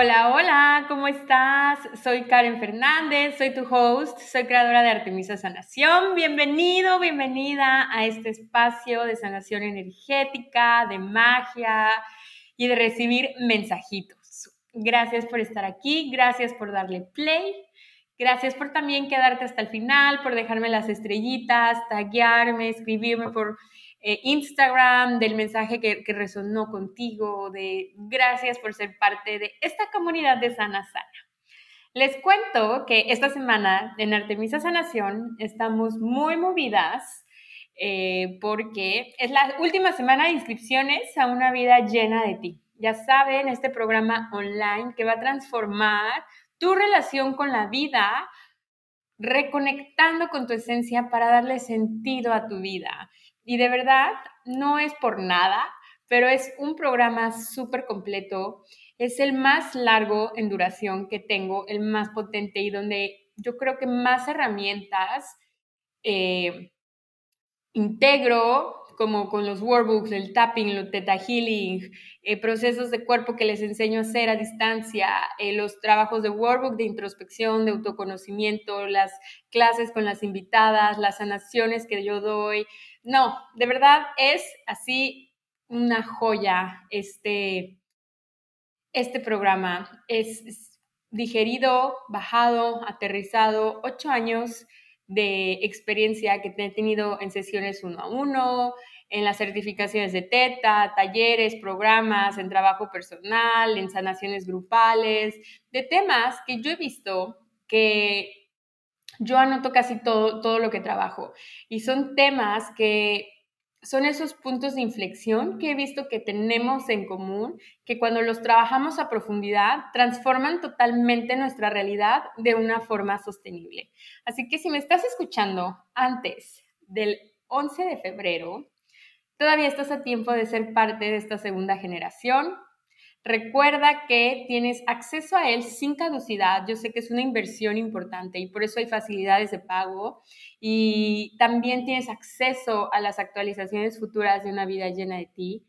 Hola, hola, ¿cómo estás? Soy Karen Fernández, soy tu host, soy creadora de Artemisa Sanación. Bienvenido, bienvenida a este espacio de sanación energética, de magia y de recibir mensajitos. Gracias por estar aquí, gracias por darle play, gracias por también quedarte hasta el final, por dejarme las estrellitas, taguearme, escribirme por eh, Instagram, del mensaje que, resonó contigo, de gracias por ser parte de esta comunidad de Sana Sana. Les cuento que esta semana en Artemisa Sanación estamos muy movidas eh, porque es la última semana de inscripciones a una vida llena de ti. Ya saben, este programa online que va a transformar tu relación con la vida, reconectando con tu esencia para darle sentido a tu vida. Y de verdad, no es por nada, pero es un programa súper completo. Es el más largo en duración que tengo, el más potente y donde yo creo que más herramientas eh, integro como con los workbooks, el tapping, el teta healing, eh, procesos de cuerpo que les enseño a hacer a distancia, eh, los trabajos de workbook de introspección, de autoconocimiento, las clases con las invitadas, las sanaciones que yo doy. No, de verdad es así una joya este, este programa. Es digerido, bajado, aterrizado, ocho años de experiencia que he tenido en sesiones uno a uno, en las certificaciones de TETA, talleres, programas, en trabajo personal, en sanaciones grupales, de temas que yo he visto que yo anoto casi todo, todo lo que trabajo. Y son temas que son esos puntos de inflexión que he visto que tenemos en común, que cuando los trabajamos a profundidad transforman totalmente nuestra realidad de una forma sostenible. Así que si me estás escuchando antes del 11 de febrero, todavía estás a tiempo de ser parte de esta segunda generación. Recuerda que tienes acceso a él sin caducidad. Yo sé que es una inversión importante y por eso hay facilidades de pago. Y también tienes acceso a las actualizaciones futuras de una vida llena de ti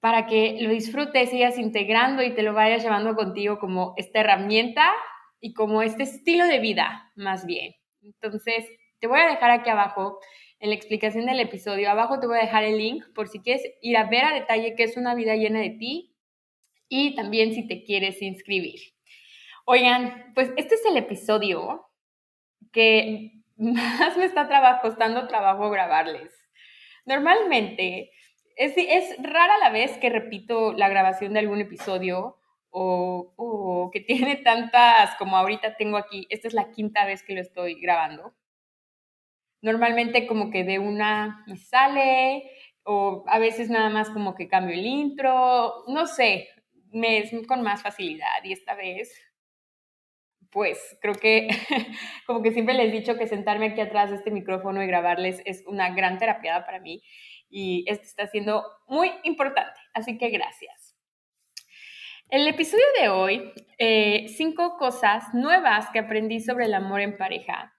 para que lo disfrutes, sigas integrando y te lo vayas llevando contigo como esta herramienta y como este estilo de vida, más bien. Entonces, te voy a dejar aquí abajo en la explicación del episodio. Abajo te voy a dejar el link por si quieres ir a ver a detalle qué es una vida llena de ti y también si te quieres inscribir. Oigan, pues este es el episodio que más me está costando trabajo grabarles. Normalmente es, es rara la vez que repito la grabación de algún episodio o, o, que tiene tantas como ahorita tengo aquí. Esta es la quinta vez que lo estoy grabando. Normalmente como que de una me sale o a veces nada más como que cambio el intro, no sé, me es con más facilidad y esta vez, pues creo que como que siempre les he dicho que sentarme aquí atrás de este micrófono y grabarles es una gran terapia para mí y esto está siendo muy importante, así que gracias. El episodio de hoy, eh, cinco cosas nuevas que aprendí sobre el amor en pareja.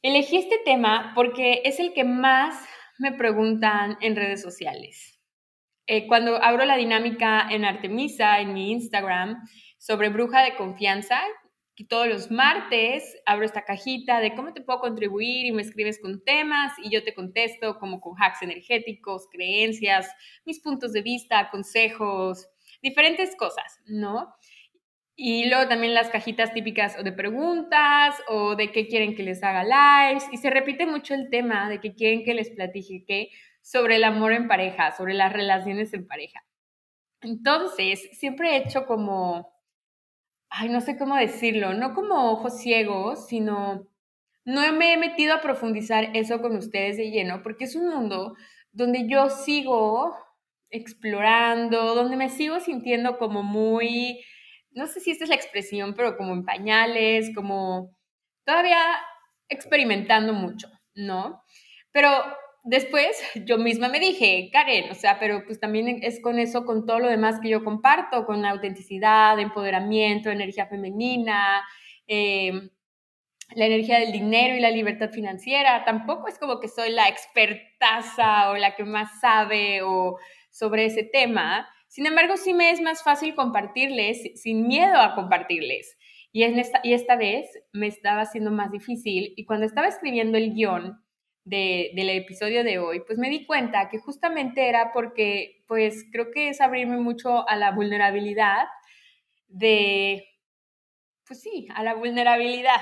Elegí este tema porque es el que más me preguntan en redes sociales. Eh, cuando abro la dinámica en Artemisa, en mi Instagram, sobre bruja de confianza, y todos los martes abro esta cajita de cómo te puedo contribuir y me escribes con temas y yo te contesto como con hacks energéticos, creencias, mis puntos de vista, consejos, diferentes cosas, ¿no? Y luego también las cajitas típicas de preguntas o de qué quieren que les haga lives. Y se repite mucho el tema de que quieren que les platique sobre el amor en pareja, sobre las relaciones en pareja. Entonces, siempre he hecho como, ay, no sé cómo decirlo, no como ojos ciegos, sino no me he metido a profundizar eso con ustedes de lleno, porque es un mundo donde yo sigo explorando, donde me sigo sintiendo como muy no sé si esta es la expresión, pero como en pañales, como todavía experimentando mucho, ¿no? Pero después yo misma me dije, Karen, o sea, pero pues también es con eso, con todo lo demás que yo comparto, con la autenticidad, empoderamiento, energía femenina, em, la energía del dinero y la libertad financiera. Tampoco es como que soy la expertaza o la que más sabe o sobre ese tema. Sin embargo, sí me es más fácil compartirles sin miedo a compartirles. Y, esta, y esta vez me estaba haciendo más difícil. Y cuando estaba escribiendo el guion, del episodio de hoy, pues me di cuenta que justamente era porque, pues creo que es abrirme mucho a la vulnerabilidad de, pues sí, a la vulnerabilidad.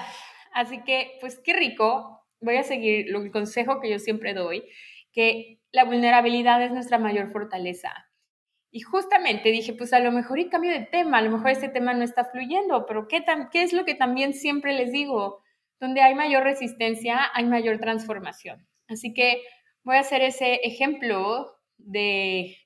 Así que, pues qué rico, voy a seguir el consejo que yo siempre doy, que la vulnerabilidad es nuestra mayor fortaleza. Y justamente dije, pues a lo mejor y cambio de tema, a lo mejor este tema no está fluyendo, pero ¿qué, qué es lo que también siempre les digo? Donde hay mayor resistencia, hay mayor transformación. Así que voy a hacer ese ejemplo de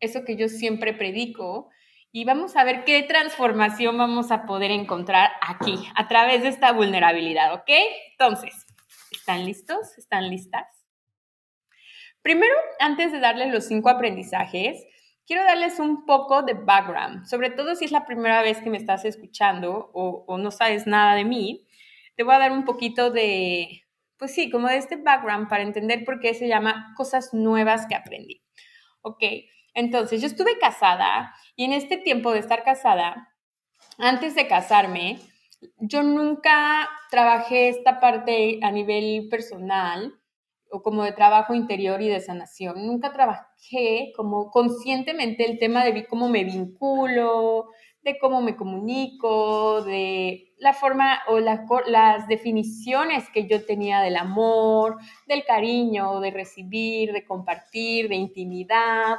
eso que yo siempre predico y vamos a ver qué transformación vamos a poder encontrar aquí a través de esta vulnerabilidad, ¿ok? Entonces, ¿están listos? ¿Están listas? Primero, antes de darles los cinco aprendizajes, quiero darles un poco de background, sobre todo si es la primera vez que me estás escuchando o, o no sabes nada de mí te voy a dar un poquito de, pues sí, como de este background para entender por qué se llama cosas nuevas que aprendí. Ok, entonces yo estuve casada y en este tiempo de estar casada, antes de casarme, yo nunca trabajé esta parte a nivel personal o como de trabajo interior y de sanación. Nunca trabajé como conscientemente el tema de cómo me vinculo, de cómo me comunico, de la forma o las definiciones que yo tenía del amor, del cariño, de recibir, de compartir, de intimidad.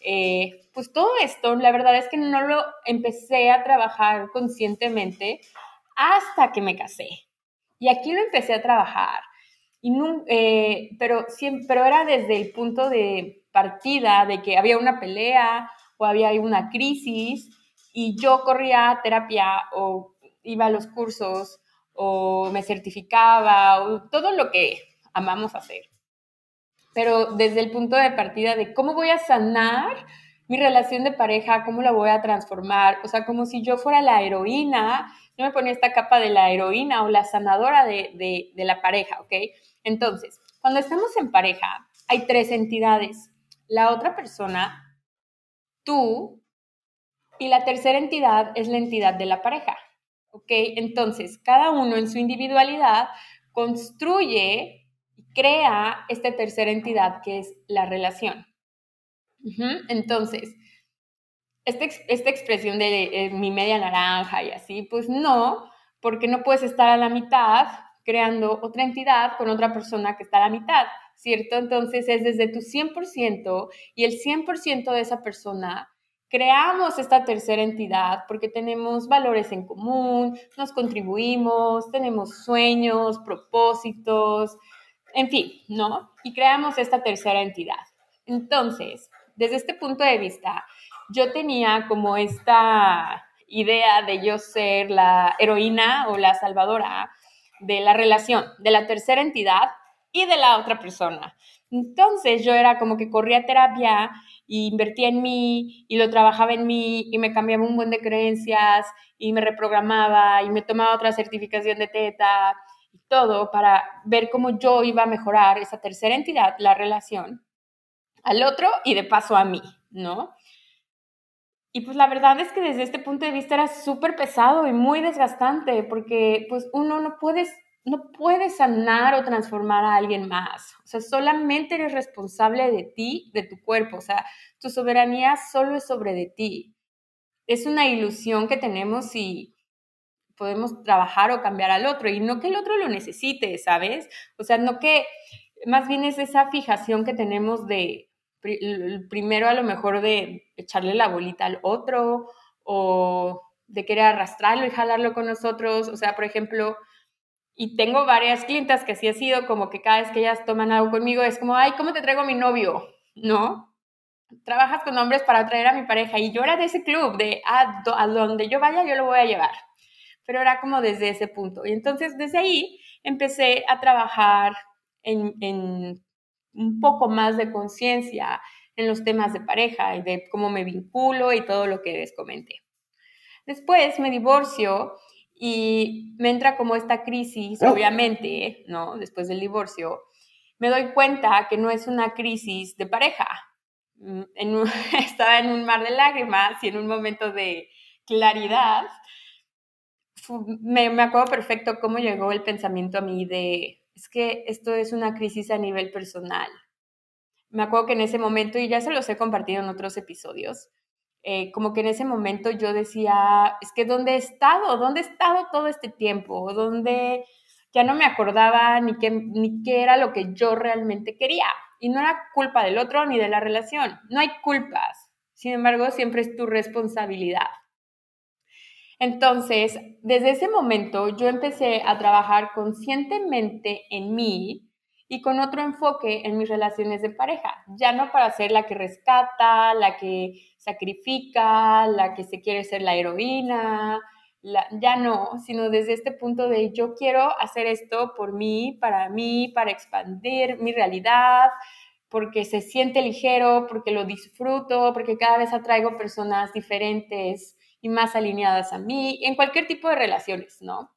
Eh, pues todo esto, la verdad es que no lo empecé a trabajar conscientemente hasta que me casé. Y aquí lo empecé a trabajar. Y eh, pero, pero era desde el punto de partida de que había una pelea o había una crisis y yo corría terapia o iba a los cursos o me certificaba o todo lo que amamos hacer. Pero desde el punto de partida de cómo voy a sanar mi relación de pareja, cómo la voy a transformar, o sea, como si yo fuera la heroína, yo me ponía esta capa de la heroína o la sanadora de, de, de la pareja, ¿ok? Entonces, cuando estamos en pareja, hay tres entidades. La otra persona, tú y la tercera entidad es la entidad de la pareja. ¿Ok? Entonces, cada uno en su individualidad construye y crea esta tercera entidad que es la relación. Entonces, esta, esta, expresión de mi media naranja y así, pues no, porque no puedes estar a la mitad creando otra entidad con otra persona que está a la mitad, ¿cierto? Entonces es desde tu 100% y el 100% de esa persona creamos esta tercera entidad porque tenemos valores en común, nos contribuimos, tenemos sueños, propósitos, en fin, ¿no? Y creamos esta tercera entidad. Entonces, desde este punto de vista, yo tenía como esta idea de yo ser la heroína o la salvadora de la relación de la tercera entidad y de la otra persona. Entonces yo era como que corría terapia y invertía en mí y lo trabajaba en mí y me cambiaba un buen de creencias y me reprogramaba y me tomaba otra certificación de teta y todo para ver cómo yo iba a mejorar esa tercera entidad, la relación, al otro y de paso a mí, ¿no? Y pues la verdad es que desde este punto de vista era súper pesado y muy desgastante porque pues uno no puede no puedes sanar o transformar a alguien más. O sea, solamente eres responsable de ti, de tu cuerpo. O sea, tu soberanía solo es sobre de ti. Es una ilusión que tenemos y podemos trabajar o cambiar al otro y no que el otro lo necesite, ¿sabes? O sea, no que, más bien es esa fijación que tenemos de, primero a lo mejor de echarle la bolita al otro o de querer arrastrarlo y jalarlo con nosotros. O sea, por ejemplo, y tengo varias clientas que así ha sido como que cada vez que ellas toman algo conmigo es como, ay, ¿cómo te traigo a mi novio? ¿No? trabajas con hombres para atraer a mi pareja y yo era de ese club, de a, a donde yo vaya yo lo voy a llevar. Pero era como desde ese punto. Y entonces desde ahí empecé a trabajar en, en un poco más de conciencia en los temas de pareja y de cómo me vinculo y todo lo que les comenté. Después me divorcio y me entra como esta crisis, oh. obviamente, ¿no? Después del divorcio, me doy cuenta que no es una crisis de pareja. Mm, estaba en un mar de lágrimas y en un momento de claridad, me, me acuerdo perfecto cómo llegó el pensamiento a mí de, es que esto es una crisis a nivel personal. Me acuerdo que en ese momento, y ya se los he compartido en otros episodios, eh, como que en ese momento yo decía, es que ¿dónde he estado? ¿Dónde he estado todo este tiempo? ¿Dónde ya no me acordaba ni qué, ni qué era lo que yo realmente quería? Y no era culpa del otro ni de la relación, no hay culpas. Sin embargo, siempre es tu responsabilidad. Entonces, desde ese momento yo empecé a trabajar conscientemente en mí y con otro enfoque en mis relaciones de pareja, ya no para ser la que rescata, la que sacrifica, la que se quiere ser la heroína, ya no, sino desde este punto de yo quiero hacer esto por mí, para mí, para expandir mi realidad, porque se siente ligero, porque lo disfruto, porque cada vez atraigo personas diferentes y más alineadas a mí, en cualquier tipo de relaciones, ¿no?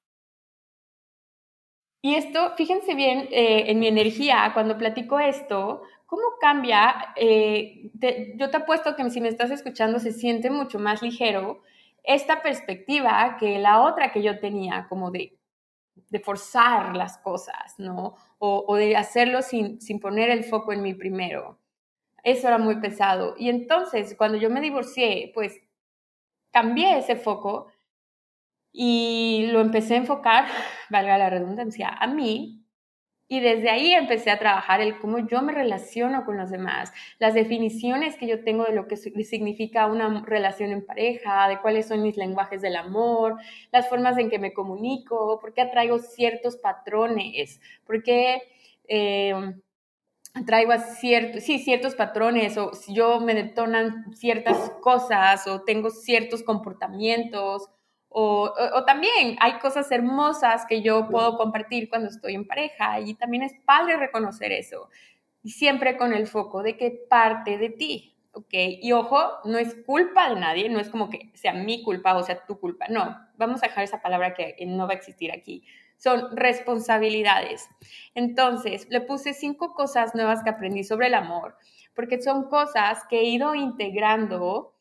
Y esto, fíjense bien eh, en mi energía, cuando platico esto, ¿cómo cambia? Eh, yo te apuesto que si me estás escuchando se siente mucho más ligero esta perspectiva que la otra que yo tenía, como de, forzar las cosas, ¿no? O, o de hacerlo sin, sin poner el foco en mí primero. Eso era muy pesado. Y entonces, cuando yo me divorcié, pues cambié ese foco y lo empecé a enfocar, valga la redundancia, a mí. Y desde ahí empecé a trabajar el cómo yo me relaciono con los demás, las definiciones que yo tengo de lo que significa una relación en pareja, de cuáles son mis lenguajes del amor, las formas en que me comunico, por qué atraigo ciertos patrones, por qué eh, atraigo a ciertos, sí, ciertos patrones, o si yo me detonan ciertas cosas, o tengo ciertos comportamientos, o, también hay cosas hermosas que yo puedo compartir cuando estoy en pareja y también es padre reconocer eso. Y siempre con el foco de que parte de ti, ¿ok? Y ojo, no es culpa de nadie, no es como que sea mi culpa o sea tu culpa, no, vamos a dejar esa palabra que no va a existir aquí. Son responsabilidades. Entonces, le puse cinco cosas nuevas que aprendí sobre el amor, porque son cosas que he ido integrando,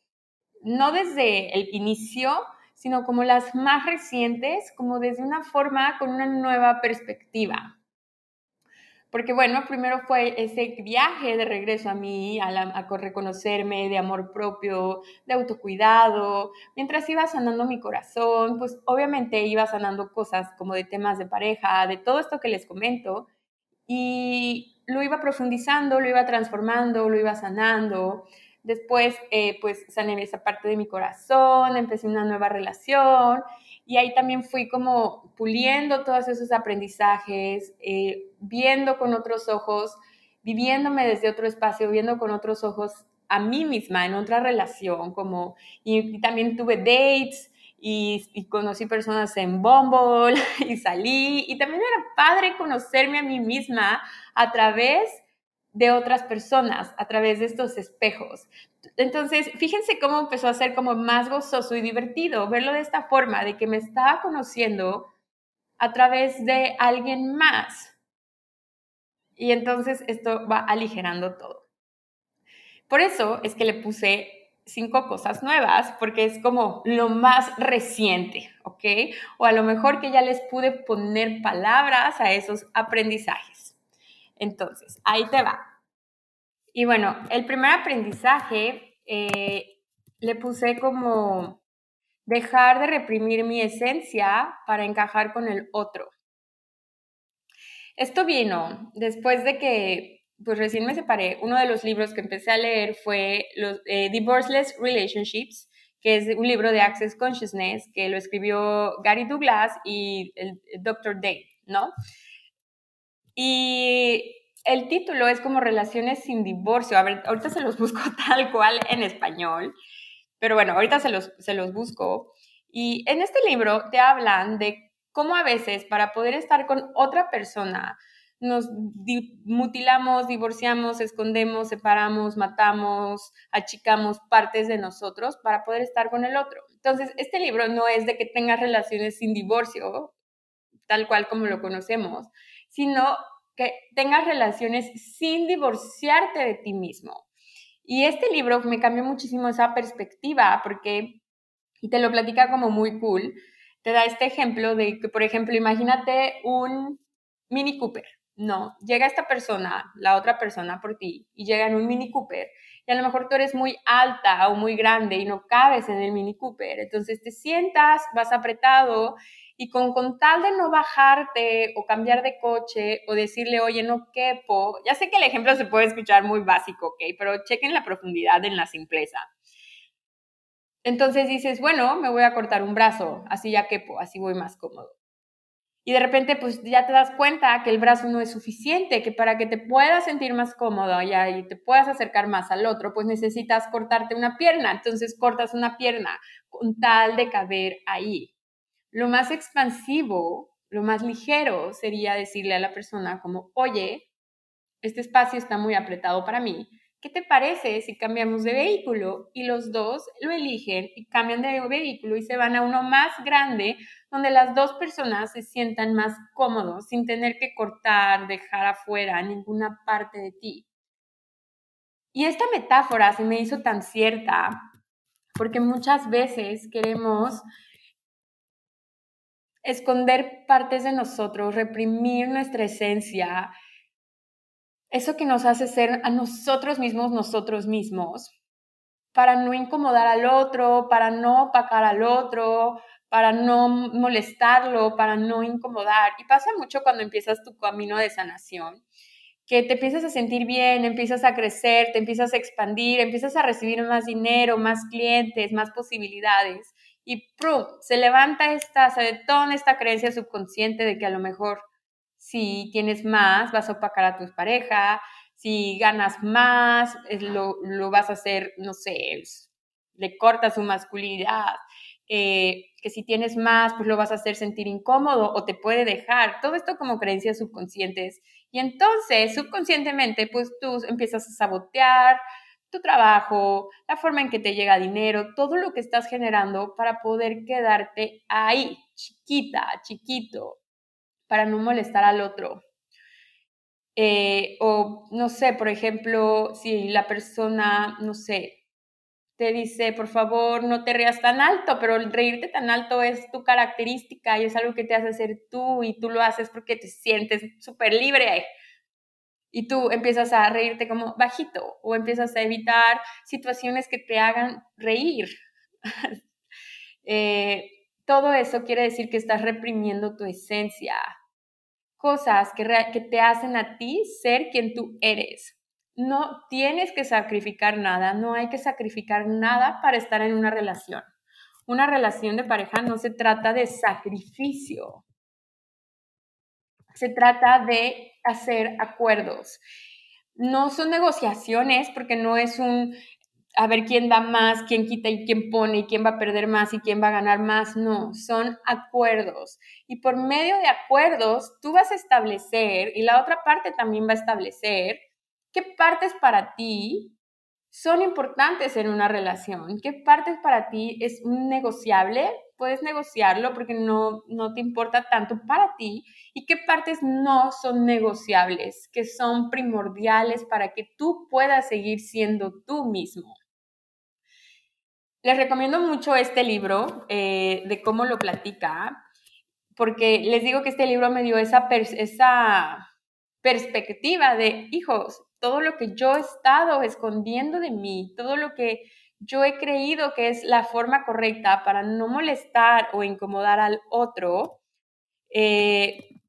no desde el inicio, sino como las más recientes, como desde una forma con una nueva perspectiva. Porque bueno, primero fue ese viaje de regreso a mí, a, a, reconocerme de amor propio, de autocuidado. Mientras iba sanando mi corazón, pues obviamente iba sanando cosas como de temas de pareja, de todo esto que les comento. Y lo iba profundizando, lo iba transformando, lo iba sanando. Después, eh, pues sané esa parte de mi corazón, empecé una nueva relación y ahí también fui como puliendo todos esos aprendizajes, eh, viendo con otros ojos, viviéndome desde otro espacio, viendo con otros ojos a mí misma en otra relación, como, y, también tuve dates y, y, conocí personas en Bumble y salí, y también era padre conocerme a mí misma a través de otras personas a través de estos espejos. Entonces, fíjense cómo empezó a ser como más gozoso y divertido verlo de esta forma, de que me estaba conociendo a través de alguien más. Y entonces esto va aligerando todo. Por eso es que le puse cinco cosas nuevas, porque es como lo más reciente, ¿ok? O a lo mejor que ya les pude poner palabras a esos aprendizajes. Entonces, ahí te va. Y bueno, el primer aprendizaje eh, le puse como dejar de reprimir mi esencia para encajar con el otro. Esto vino después de que, pues recién me separé. Uno de los libros que empecé a leer fue los, eh, Divorceless Relationships, que es un libro de Access Consciousness que lo escribió Gary Douglas y el, Dr. Dave, ¿no? Y el título es como Relaciones sin divorcio. A ver, ahorita se los busco tal cual en español, pero bueno, ahorita se los, se los busco. Y en este libro te hablan de cómo a veces para poder estar con otra persona nos mutilamos, divorciamos, escondemos, separamos, matamos, achicamos partes de nosotros para poder estar con el otro. Entonces, este libro no es de que tengas relaciones sin divorcio, tal cual como lo conocemos, sino que tengas relaciones sin divorciarte de ti mismo. Y este libro me cambió muchísimo esa perspectiva porque, y te lo platica como muy cool, te da este ejemplo de que, por ejemplo, imagínate un Mini Cooper. No, llega esta persona, la otra persona por ti, y llega en un Mini Cooper, y a lo mejor tú eres muy alta o muy grande y no cabes en el Mini Cooper. Entonces te sientas, vas apretado y con, con tal de no bajarte o cambiar de coche o decirle, oye, no quepo, ya sé que el ejemplo se puede escuchar muy básico, ¿ok? Pero chequen la profundidad en la simpleza. Entonces dices, bueno, me voy a cortar un brazo, así ya quepo, así voy más cómodo. Y de repente, pues ya te das cuenta que el brazo no es suficiente, que para que te puedas sentir más cómodo y te puedas acercar más al otro, pues necesitas cortarte una pierna. Entonces cortas una pierna con tal de caber ahí. Lo más expansivo, lo más ligero sería decirle a la persona como, oye, este espacio está muy apretado para mí. ¿Qué te parece si cambiamos de vehículo? Y los dos lo eligen y cambian de vehículo y se van a uno más grande donde las dos personas se sientan más cómodos sin tener que cortar, dejar afuera ninguna parte de ti. Y esta metáfora se me hizo tan cierta porque muchas veces queremos esconder partes de nosotros, reprimir nuestra esencia, eso que nos hace ser a nosotros mismos, nosotros mismos, para no incomodar al otro, para no opacar al otro, para no molestarlo, para no incomodar. Y pasa mucho cuando empiezas tu camino de sanación, que te empiezas a sentir bien, empiezas a crecer, te empiezas a expandir, empiezas a recibir más dinero, más clientes, más posibilidades y ¡prum! se levanta esta, se detona esta creencia subconsciente de que a lo mejor si tienes más vas a opacar a tu pareja, si ganas más, lo, lo vas a hacer, no sé, le cortas su masculinidad, eh, que si tienes más, pues lo vas a hacer sentir incómodo o te puede dejar. Todo esto como creencias subconscientes. Y entonces, subconscientemente, pues tú empiezas a sabotear, tu trabajo, la forma en que te llega dinero, todo lo que estás generando para poder quedarte ahí, chiquita, chiquito, para no molestar al otro. Eh, o no sé, por ejemplo, si la persona, no sé, te dice, por favor, no te rías tan alto, pero el reírte tan alto es tu característica y es algo que te hace ser tú y tú lo haces porque te sientes súper libre y tú empiezas a reírte como bajito o empiezas a evitar situaciones que te hagan reír. Eh, todo eso quiere decir que estás reprimiendo tu esencia, cosas que, que te hacen a ti ser quien tú eres. No tienes que sacrificar nada, no hay que sacrificar nada para estar en una relación. Una relación de pareja no se trata de sacrificio, se trata de hacer acuerdos. No son negociaciones porque no es un a ver quién da más, quién quita y quién pone y quién va a perder más y quién va a ganar más. No, son acuerdos. Y por medio de acuerdos, tú vas a establecer y la otra parte también va a establecer qué partes para ti son importantes en una relación, qué partes para ti es negociable puedes negociarlo porque no, no te importa tanto para ti y qué partes no son negociables, que son primordiales para que tú puedas seguir siendo tú mismo. Les recomiendo mucho este libro eh, de cómo lo platica, porque les digo que este libro me dio esa, esa perspectiva de, hijos, todo lo que yo he estado escondiendo de mí, todo lo que yo he creído que es la forma correcta para no molestar o incomodar al otro. Eh,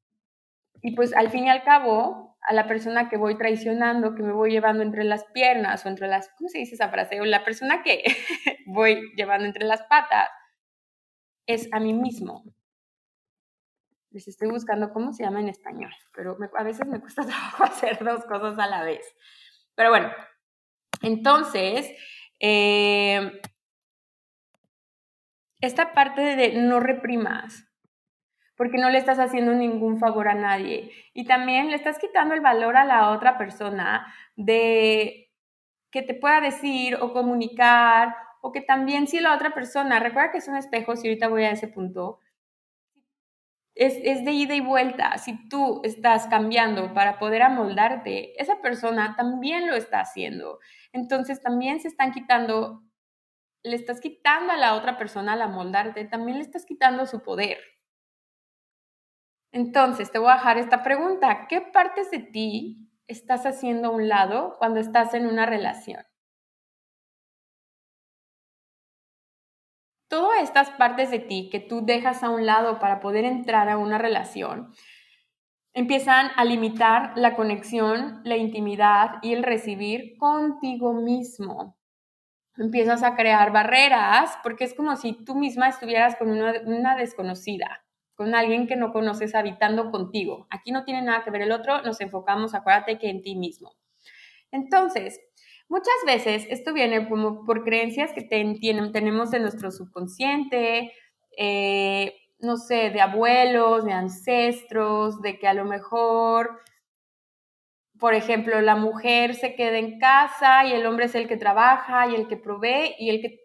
y pues al fin y al cabo, a la persona que voy traicionando, que me voy llevando entre las piernas o entre las, ¿cómo se dice esa frase? O la persona que voy llevando entre las patas, es a mí mismo. Les estoy buscando cómo se llama en español, pero a veces me cuesta trabajo hacer dos cosas a la vez. Pero bueno, entonces, eh, esta parte de no reprimas, porque no le estás haciendo ningún favor a nadie. Y también le estás quitando el valor a la otra persona de que te pueda decir o comunicar, o que también si la otra persona, recuerda que es un espejo, si ahorita voy a ese punto, es, de ida y vuelta. Si tú estás cambiando para poder amoldarte, esa persona también lo está haciendo. Entonces también se están quitando, le estás quitando a la otra persona al amoldarte, también le estás quitando su poder. Entonces, te voy a dejar esta pregunta. ¿Qué partes de ti estás haciendo a un lado cuando estás en una relación? Todas estas partes de ti que tú dejas a un lado para poder entrar a una relación empiezan a limitar la conexión, la intimidad y el recibir contigo mismo. Empiezas a crear barreras porque es como si tú misma estuvieras con una, desconocida con alguien que no conoces habitando contigo. Aquí no tiene nada que ver el otro, nos enfocamos, acuérdate que en ti mismo. Entonces, muchas veces esto viene como por creencias que tenemos en nuestro subconsciente, eh, no sé, de abuelos, de ancestros, de que a lo mejor por ejemplo, la mujer se queda en casa y el hombre es el que trabaja y el que provee y el que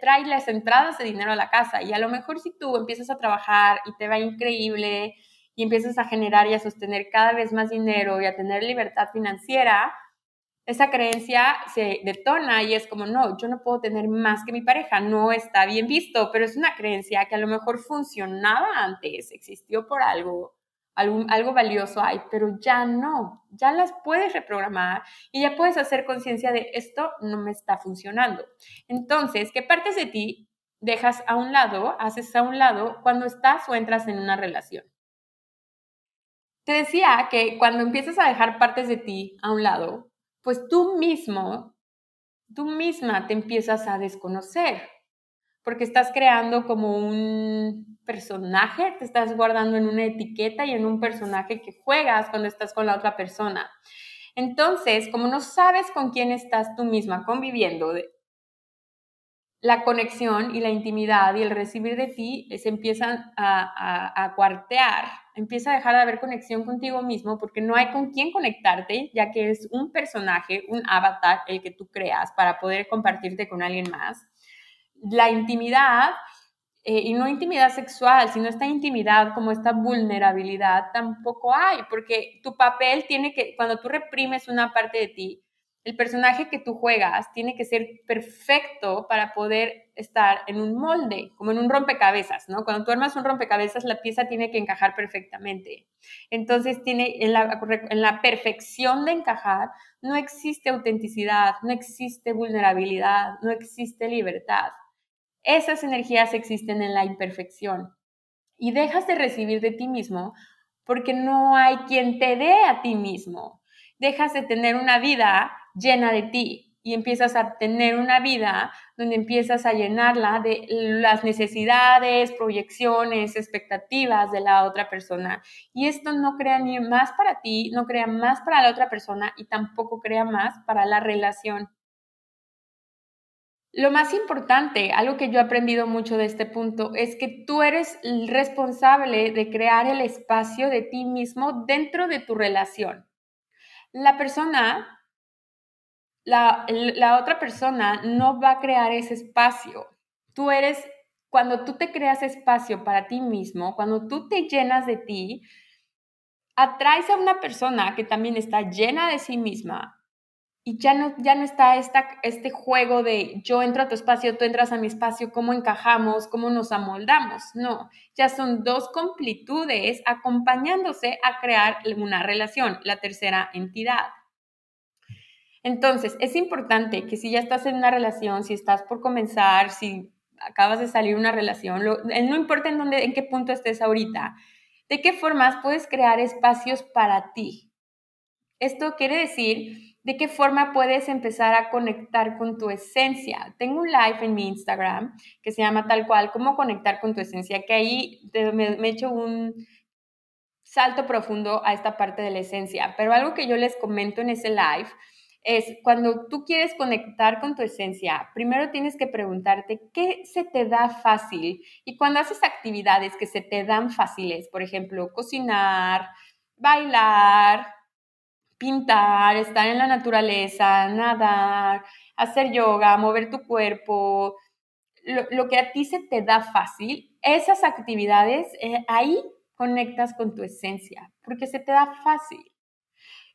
trae las entradas de dinero a la casa. Y a lo mejor si tú empiezas a trabajar y te va increíble y empiezas a generar y a sostener cada vez más dinero y a tener libertad financiera, esa creencia se detona y es como, no, yo no puedo tener más que mi pareja, no está bien visto, pero es una creencia que a lo mejor funcionaba antes, existió por algo algo valioso hay, pero ya no, ya las puedes reprogramar y ya puedes hacer conciencia de esto no me está funcionando. Entonces, ¿qué partes de ti dejas a un lado, haces a un lado cuando estás o entras en una relación? Te decía que cuando empiezas a dejar partes de ti a un lado, pues tú mismo, tú misma te empiezas a desconocer porque estás creando como un personaje, te estás guardando en una etiqueta y en un personaje que juegas cuando estás con la otra persona. Entonces, como no sabes con quién estás tú misma conviviendo, la conexión y la intimidad y el recibir de ti se empiezan a, a, cuartear, empieza a dejar de haber conexión contigo mismo porque no hay con quién conectarte, ya que es un personaje, un avatar el que tú creas para poder compartirte con alguien más. La intimidad, eh, y no intimidad sexual, sino esta intimidad como esta vulnerabilidad, tampoco hay, porque tu papel tiene que, cuando tú reprimes una parte de ti, el personaje que tú juegas tiene que ser perfecto para poder estar en un molde, como en un rompecabezas, ¿no? Cuando tú armas un rompecabezas, la pieza tiene que encajar perfectamente. Entonces, tiene, en la, en la perfección de encajar, no existe autenticidad, no existe vulnerabilidad, no existe libertad. Esas energías existen en la imperfección y dejas de recibir de ti mismo porque no hay quien te dé a ti mismo. Dejas de tener una vida llena de ti y empiezas a tener una vida donde empiezas a llenarla de las necesidades, proyecciones, expectativas de la otra persona. Y esto no crea ni más para ti, no crea más para la otra persona y tampoco crea más para la relación. Lo más importante, algo que yo he aprendido mucho de este punto, es que tú eres el responsable de crear el espacio de ti mismo dentro de tu relación. La persona, la, la otra persona no va a crear ese espacio. Tú eres, cuando tú te creas espacio para ti mismo, cuando tú te llenas de ti, atraes a una persona que también está llena de sí misma, y ya no, ya no está esta, este juego de yo entro a tu espacio, tú entras a mi espacio, cómo encajamos, cómo nos amoldamos. No, ya son dos completudes acompañándose a crear una relación, la tercera entidad. Entonces, es importante que si ya estás en una relación, si estás por comenzar, si acabas de salir una relación, no importa en, dónde, en qué punto estés ahorita, de qué formas puedes crear espacios para ti. Esto quiere decir de qué forma puedes empezar a conectar con tu esencia. Tengo un live en mi Instagram que se llama tal cual, cómo conectar con tu esencia, que ahí me, he hecho un, salto profundo a esta parte de la esencia, pero algo que yo les comento en ese live es cuando tú quieres conectar con tu esencia, primero tienes que preguntarte qué se te da fácil y cuando haces actividades que se te dan fáciles, por ejemplo, cocinar, bailar, pintar, estar en la naturaleza, nadar, hacer yoga, mover tu cuerpo, lo, que a ti se te da fácil, esas actividades, eh, ahí conectas con tu esencia, porque se te da fácil.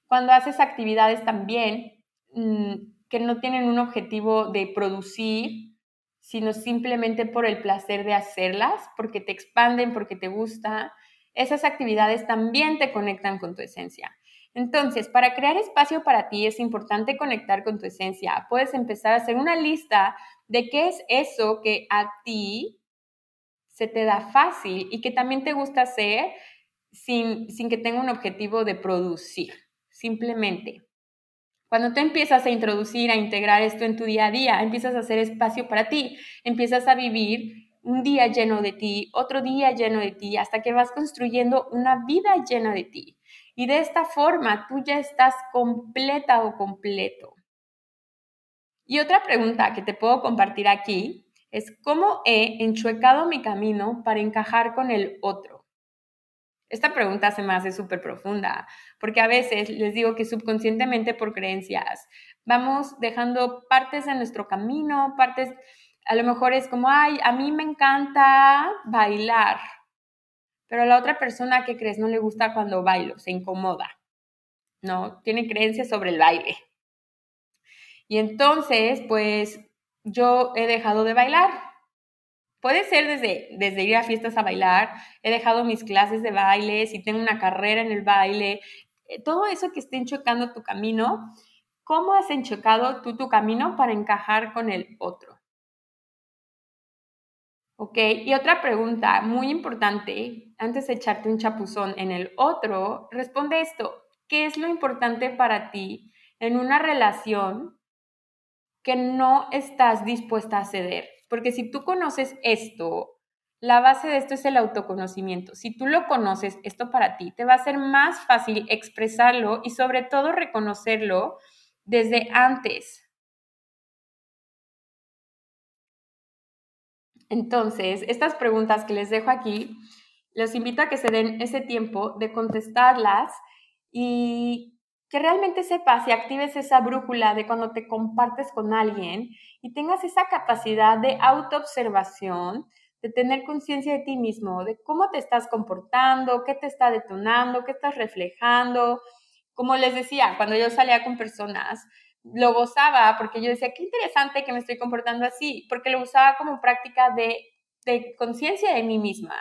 Cuando haces actividades también que no tienen un objetivo de producir, sino simplemente por el placer de hacerlas, porque te expanden, porque te gusta, esas actividades también te conectan con tu esencia. Entonces, para crear espacio para ti es importante conectar con tu esencia. Puedes empezar a hacer una lista de qué es eso que a ti se te da fácil y que también te gusta hacer sin, sin que tenga un objetivo de producir, simplemente. Cuando tú empiezas a introducir, a integrar esto en tu día a día, empiezas a hacer espacio para ti, empiezas a vivir un día lleno de ti, otro día lleno de ti, hasta que vas construyendo una vida llena de ti. Y de esta forma tú ya estás completa o completo. Y otra pregunta que te puedo compartir aquí es cómo he enchuecado mi camino para encajar con el otro. Esta pregunta se me hace súper profunda, porque a veces les digo que subconscientemente por creencias vamos dejando partes de nuestro camino, partes, a lo mejor es como, ay, a mí me encanta bailar, pero a la otra persona que crees no le gusta cuando bailo, se incomoda, ¿no? Tiene creencias sobre el baile. Y entonces, pues yo he dejado de bailar. Puede ser desde, desde ir a fiestas a bailar, he dejado mis clases de baile, si tengo una carrera en el baile, eh, todo eso que esté enchocando tu camino, ¿cómo has enchocado tú tu camino para encajar con el otro? ¿Ok? Y otra pregunta muy importante, antes de echarte un chapuzón en el otro, responde esto. ¿Qué es lo importante para ti en una relación que no estás dispuesta a ceder? Porque si tú conoces esto, la base de esto es el autoconocimiento. Si tú lo conoces, esto para ti, te va a ser más fácil expresarlo y sobre todo reconocerlo desde antes Entonces, estas preguntas que les dejo aquí, los invito a que se den ese tiempo de contestarlas y que realmente sepas y actives esa brújula de cuando te compartes con alguien y tengas esa capacidad de autoobservación, de tener conciencia de ti mismo, de cómo te estás comportando, qué te está detonando, qué estás reflejando. Como les decía, cuando yo salía con personas, lo gozaba porque yo decía, qué interesante que me estoy comportando así, porque lo usaba como práctica de, de conciencia de mí misma.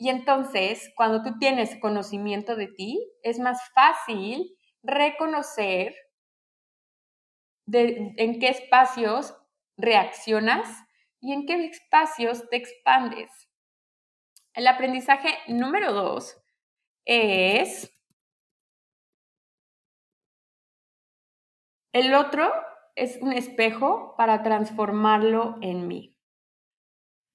Y entonces, cuando tú tienes conocimiento de ti, es más fácil reconocer en qué espacios reaccionas y en qué espacios te expandes. El aprendizaje número dos es El otro es un espejo para transformarlo en mí.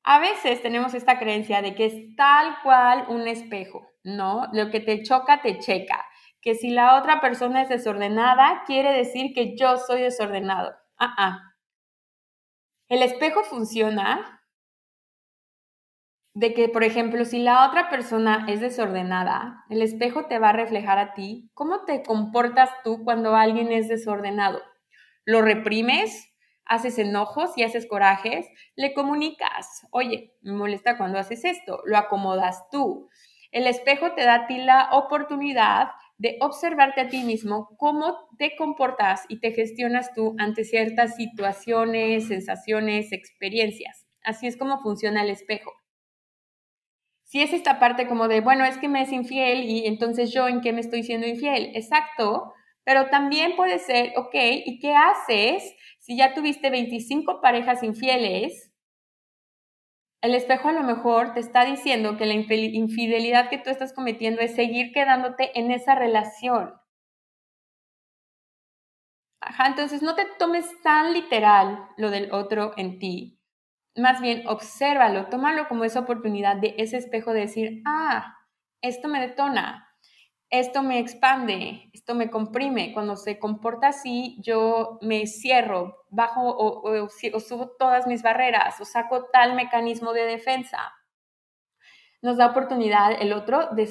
A veces tenemos esta creencia de que es tal cual un espejo, ¿no? Lo que te choca, te checa. Que si la otra persona es desordenada, quiere decir que yo soy desordenado. Ah, ah. El espejo funciona de que, por ejemplo, si la otra persona es desordenada, el espejo te va a reflejar a ti cómo te comportas tú cuando alguien es desordenado. ¿Lo reprimes? ¿Haces enojos y haces corajes? Le comunicas, oye, me molesta cuando haces esto, lo acomodas tú. El espejo te da a ti la oportunidad de observarte a ti mismo, cómo te comportas y te gestionas tú ante ciertas situaciones, sensaciones, experiencias. Así es como funciona el espejo si es esta parte como de, bueno, es que me es infiel y entonces yo en qué me estoy siendo infiel. Exacto, pero también puede ser, ok, ¿y qué haces si ya tuviste 25 parejas infieles? El espejo a lo mejor te está diciendo que la infidelidad que tú estás cometiendo es seguir quedándote en esa relación. Ajá, entonces no te tomes tan literal lo del otro en ti más bien obsérvalo, tómalo como esa oportunidad de ese espejo de decir, ah, esto me detona, esto me expande, esto me comprime. Cuando se comporta así, yo me cierro, bajo o, subo todas mis barreras o saco tal mecanismo de defensa. Nos da oportunidad el otro de,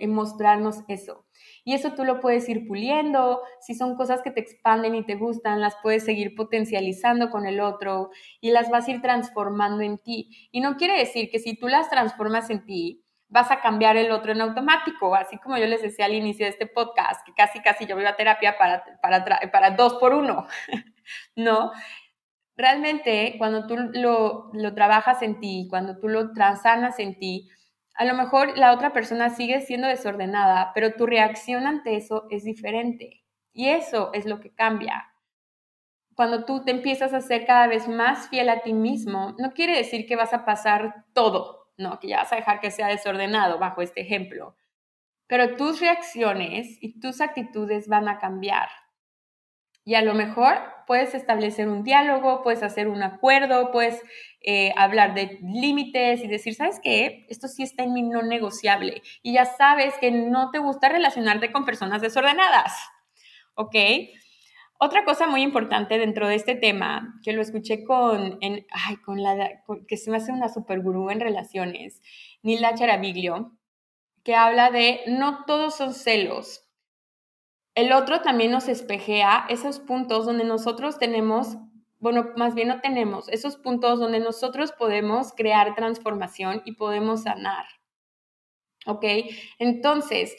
de mostrarnos eso. Y eso tú lo puedes ir puliendo. Si son cosas que te expanden y te gustan, las puedes seguir potencializando con el otro y las vas a ir transformando en ti. Y no quiere decir que si tú las transformas en ti, vas a cambiar el otro en automático, así como yo les decía al inicio de este podcast, que casi, casi yo voy a terapia para, para, para dos por uno, ¿no? Realmente, cuando tú lo, lo trabajas en ti, cuando tú lo transanas en ti, a lo mejor la otra persona sigue siendo desordenada, pero tu reacción ante eso es diferente. Y eso es lo que cambia. Cuando tú te empiezas a ser cada vez más fiel a ti mismo, no quiere decir que vas a pasar todo, no, que ya vas a dejar que sea desordenado bajo este ejemplo. Pero tus reacciones y tus actitudes van a cambiar. Y a lo mejor puedes establecer un diálogo, puedes hacer un acuerdo, puedes eh, hablar de límites y decir, ¿sabes qué? Esto sí está en mi no negociable. Y ya sabes que no te gusta relacionarte con personas desordenadas. ¿Ok? Otra cosa muy importante dentro de este tema, que lo escuché con, ay, con la, que se me hace una super gurú en relaciones, Nilda Charaviglio, que habla de no todos son celos. El otro también nos espejea esos puntos donde nosotros tenemos, bueno, más bien no tenemos, esos puntos donde nosotros podemos crear transformación y podemos sanar. ¿Ok? Entonces,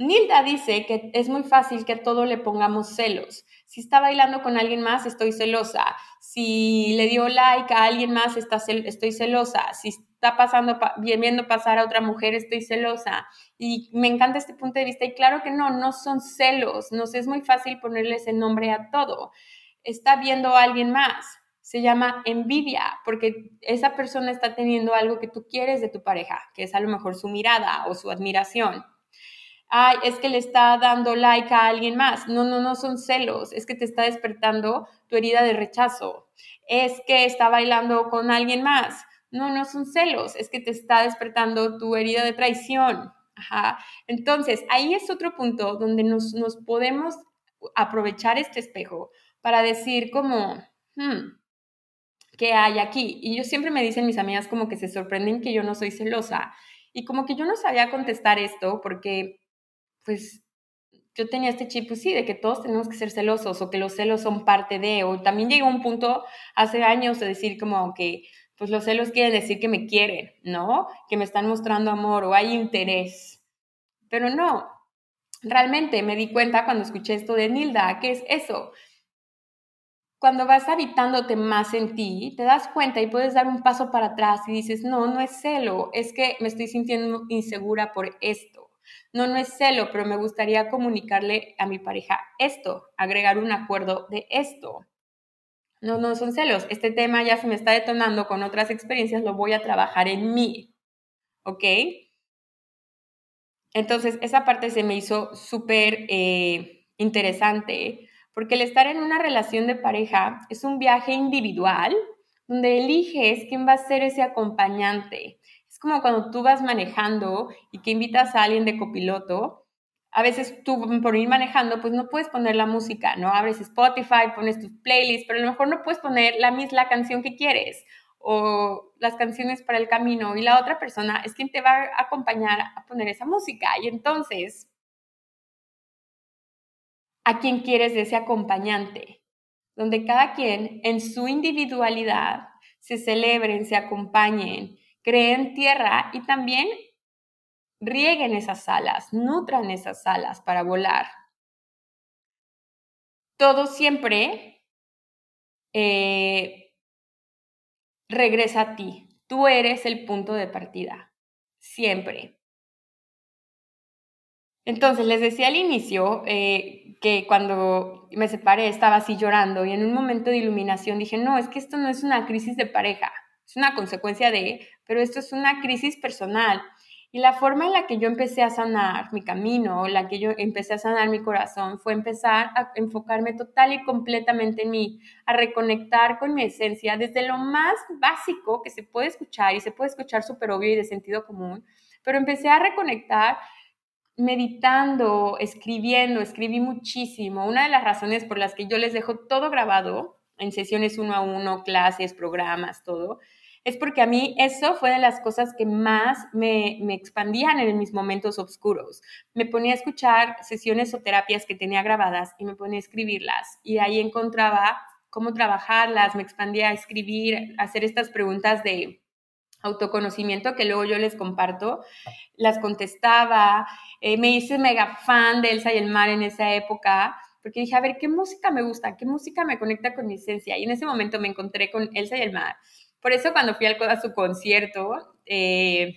Nilda dice que es muy fácil que a todo le pongamos celos. Si está bailando con alguien más, estoy celosa. Si le dio like a alguien más, estoy celosa. Si está pasando, viendo pasar a otra mujer, estoy celosa. Y me encanta este punto de vista. Y claro que no, no son celos. Nos es muy fácil ponerle ese nombre a todo. Está viendo a alguien más. Se llama envidia, porque esa persona está teniendo algo que tú quieres de tu pareja, que es a lo mejor su mirada o su admiración ay, es que le está dando like a alguien más. No, no, no son celos, es que te está despertando tu herida de rechazo. Es que está bailando con alguien más. No, no son celos, es que te está despertando tu herida de traición. Ajá. Entonces, ahí es otro punto donde nos, nos podemos aprovechar este espejo para decir como, hmm, ¿qué hay aquí? Y yo siempre me dicen mis amigas como que se sorprenden que yo no soy celosa. Y como que yo no sabía contestar esto porque pues yo tenía este chip, pues sí, de que todos tenemos que ser celosos o que los celos son parte de, o también llegó un punto hace años de decir como que, pues los celos quieren decir que me quieren, ¿no? Que me están mostrando amor o hay interés. Pero no, realmente me di cuenta cuando escuché esto de Nilda, que es eso. Cuando vas habitándote más en ti, te das cuenta y puedes dar un paso para atrás y dices, no, no es celo, es que me estoy sintiendo insegura por esto no, no es celo, pero me gustaría comunicarle a mi pareja esto, agregar un acuerdo de esto. No, no son celos. Este tema ya se me está detonando con otras experiencias, lo voy a trabajar en mí. ¿Ok? Entonces, esa parte se me hizo súper eh, interesante porque el estar en una relación de pareja es un viaje individual donde eliges quién va a ser ese acompañante, como cuando tú vas manejando y que invitas a alguien de copiloto, a veces tú por ir manejando, pues no puedes poner la música, ¿no? Abres Spotify, pones tus playlists, pero a lo mejor no puedes poner la misma canción que quieres o las canciones para el camino y la otra persona es quien te va a acompañar a poner esa música. Y entonces, ¿a quién quieres de ese acompañante? Donde cada quien en su individualidad se celebren, se acompañen creen tierra y también rieguen esas alas, nutran esas alas para volar. Todo siempre eh, regresa a ti. Tú eres el punto de partida, siempre. Entonces, les decía al inicio eh, que cuando me separé estaba así llorando y en un momento de iluminación dije, no, es que esto no es una crisis de pareja, es una consecuencia de, pero esto es una crisis personal. Y la forma en la que yo empecé a sanar mi camino, la que yo empecé a sanar mi corazón, fue empezar a enfocarme total y completamente en mí, a reconectar con mi esencia desde lo más básico que se puede escuchar y se puede escuchar súper obvio y de sentido común, pero empecé a reconectar meditando, escribiendo, escribí muchísimo. Una de las razones por las que yo les dejo todo grabado en sesiones uno a uno, clases, programas, todo, es porque a mí eso fue de las cosas que más me, me, expandían en mis momentos oscuros. Me ponía a escuchar sesiones o terapias que tenía grabadas y me ponía a escribirlas y ahí encontraba cómo trabajarlas, me expandía a escribir, hacer estas preguntas de autoconocimiento que luego yo les comparto, las contestaba, eh, me hice mega fan de Elsa y el mar en esa época, porque dije, a ver, ¿qué música me gusta? ¿Qué música me conecta con mi esencia? Y en ese momento me encontré con Elsa y el mar. Por eso cuando fui a su concierto, eh,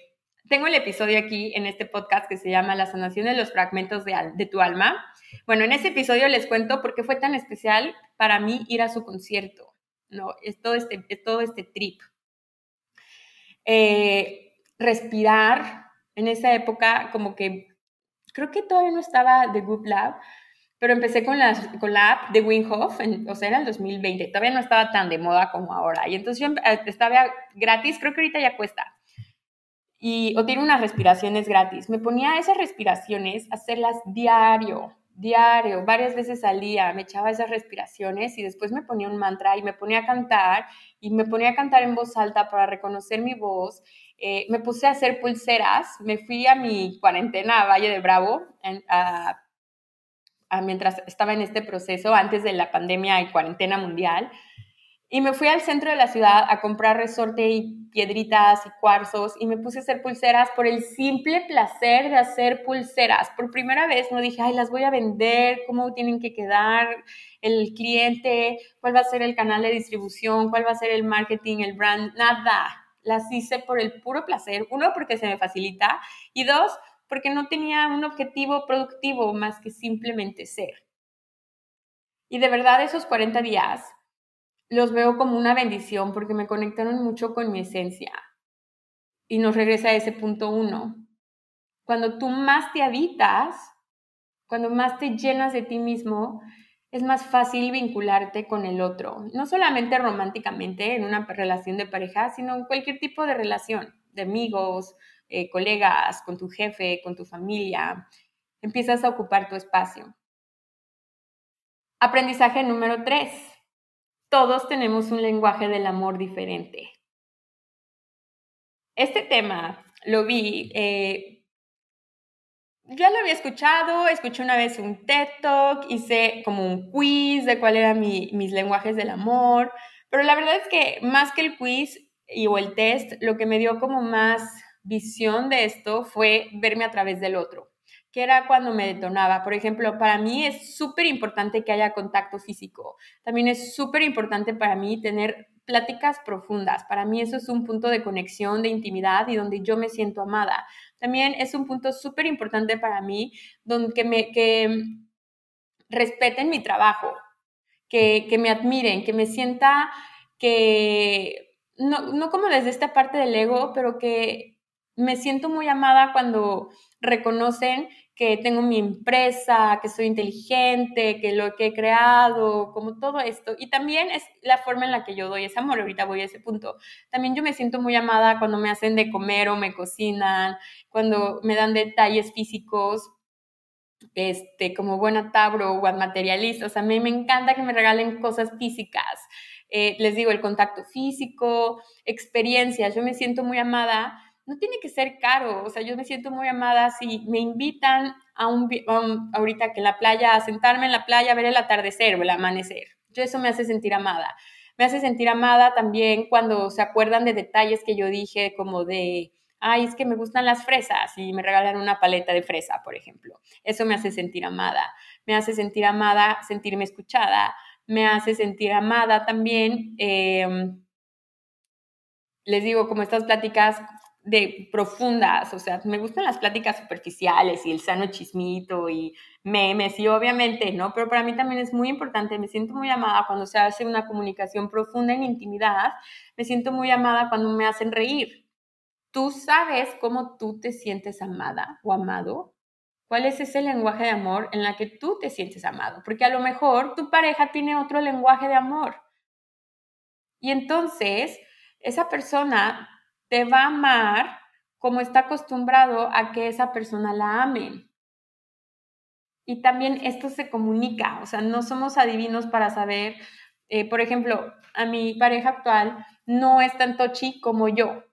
tengo el episodio aquí en este podcast que se llama La sanación de los fragmentos de, de tu alma. Bueno, en ese episodio les cuento por qué fue tan especial para mí ir a su concierto, ¿no? Es todo este, es todo este trip. Eh, respirar, en esa época como que, creo que todavía no estaba The Good Lab, pero empecé con la, con la app de Wim Hof, o sea, era el 2020, todavía no estaba tan de moda como ahora. Y entonces yo eh, estaba gratis, creo que ahorita ya cuesta. Y, o tiene unas respiraciones gratis. Me ponía esas respiraciones, hacerlas diario, diario, varias veces salía, me echaba esas respiraciones y después me ponía un mantra y me ponía a cantar y me ponía a cantar en voz alta para reconocer mi voz. Eh, me puse a hacer pulseras, me fui a mi cuarentena a Valle de Bravo mientras estaba en este proceso, antes de la pandemia y cuarentena mundial. Y me fui al centro de la ciudad a comprar resorte y piedritas y cuarzos y me puse a hacer pulseras por el simple placer de hacer pulseras. Por primera vez no dije, ay, las voy a vender, cómo tienen que quedar el cliente, cuál va a ser el canal de distribución, cuál va a ser el marketing, el brand, nada. Las hice por el puro placer. Uno, porque se me facilita y dos, porque no tenía un objetivo productivo más que simplemente ser. Y de verdad esos 40 días los veo como una bendición porque me conectaron mucho con mi esencia. Y nos regresa a ese punto uno. Cuando tú más te habitas, cuando más te llenas de ti mismo, es más fácil vincularte con el otro. No solamente románticamente en una relación de pareja, sino en cualquier tipo de relación, de amigos, eh, colegas, con tu jefe, con tu familia. Empiezas a ocupar tu espacio. Aprendizaje número tres todos tenemos un lenguaje del amor diferente. Este tema lo vi, eh, ya lo había escuchado, escuché una vez un TED Talk, hice como un quiz de cuál eran mis lenguajes del amor, pero la verdad es que más que el quiz y, o el test, lo que me dio como más visión de esto fue verme a través del otro que era cuando me detonaba. Por ejemplo, para mí es súper importante que haya contacto físico. También es súper importante para mí tener pláticas profundas. Para mí eso es un punto de conexión, de intimidad y donde yo me siento amada. También es un punto súper importante para mí donde me, que respeten mi trabajo, que, que me admiren, que me sienta que, no, no como desde esta parte del ego, pero que me siento muy amada cuando reconocen que tengo mi empresa, que soy inteligente, que lo que he creado, como todo esto. Y también es la forma en la que yo doy ese amor, ahorita voy a ese punto. También yo me siento muy amada cuando me hacen de comer o me cocinan, cuando me dan detalles físicos, este, como buena tabro o materialista. O sea, a mí me encanta que me regalen cosas físicas. Eh, les digo, el contacto físico, experiencias. Yo me siento muy amada no tiene que ser caro, o sea, yo me siento muy amada si me invitan a un, ahorita que en la playa, a sentarme en la playa a ver el atardecer o el amanecer. Yo eso me hace sentir amada. Me hace sentir amada también cuando se acuerdan de detalles que yo dije, como de, ay, es que me gustan las fresas y me regalan una paleta de fresa, por ejemplo. Eso me hace sentir amada. Me hace sentir amada, sentirme escuchada. Me hace sentir amada también. Em, les digo, como estas pláticas de profundas, o sea, me gustan las pláticas superficiales y el sano chismito y memes y obviamente, ¿no? Pero para mí también es muy importante, me siento muy amada cuando se hace una comunicación profunda en intimidad, me siento muy amada cuando me hacen reír. ¿Tú sabes cómo tú te sientes amada o amado? ¿Cuál es ese lenguaje de amor en la que tú te sientes amado? Porque a lo mejor tu pareja tiene otro lenguaje de amor. Y entonces, esa persona te va a amar como está acostumbrado a que esa persona la ame. Y también esto se comunica, o sea, no somos adivinos para saber, eh, por ejemplo, a mi pareja actual no es tan tochi como yo.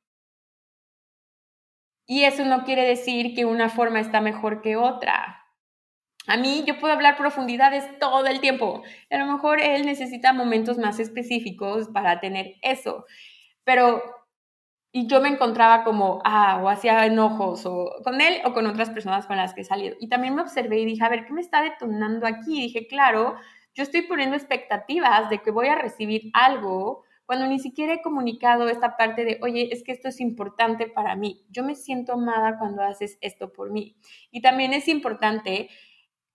Y eso no quiere decir que una forma está mejor que otra. A mí yo puedo hablar profundidades todo el tiempo. A lo mejor él necesita momentos más específicos para tener eso. Pero y yo me encontraba como, ah, o hacía enojos, o con él o con otras personas con las que he salido. Y también me observé y dije, a ver, ¿qué me está detonando aquí? Dije, claro, yo estoy poniendo expectativas de que voy a recibir algo cuando ni siquiera he comunicado esta parte de, oye, es que esto es importante para mí. Yo me siento amada cuando haces esto por mí. Y también es importante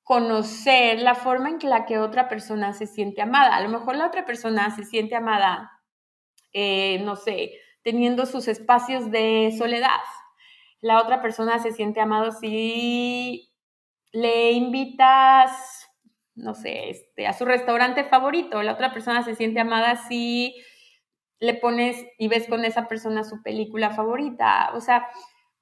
conocer la forma en que la que otra persona se siente amada. A lo mejor la otra persona se siente amada, eh, no sé, teniendo sus espacios de soledad. La otra persona se siente amado si le invitas, no sé, este, a su restaurante favorito. La otra persona se siente amada si le pones y ves con esa persona su película favorita. O sea,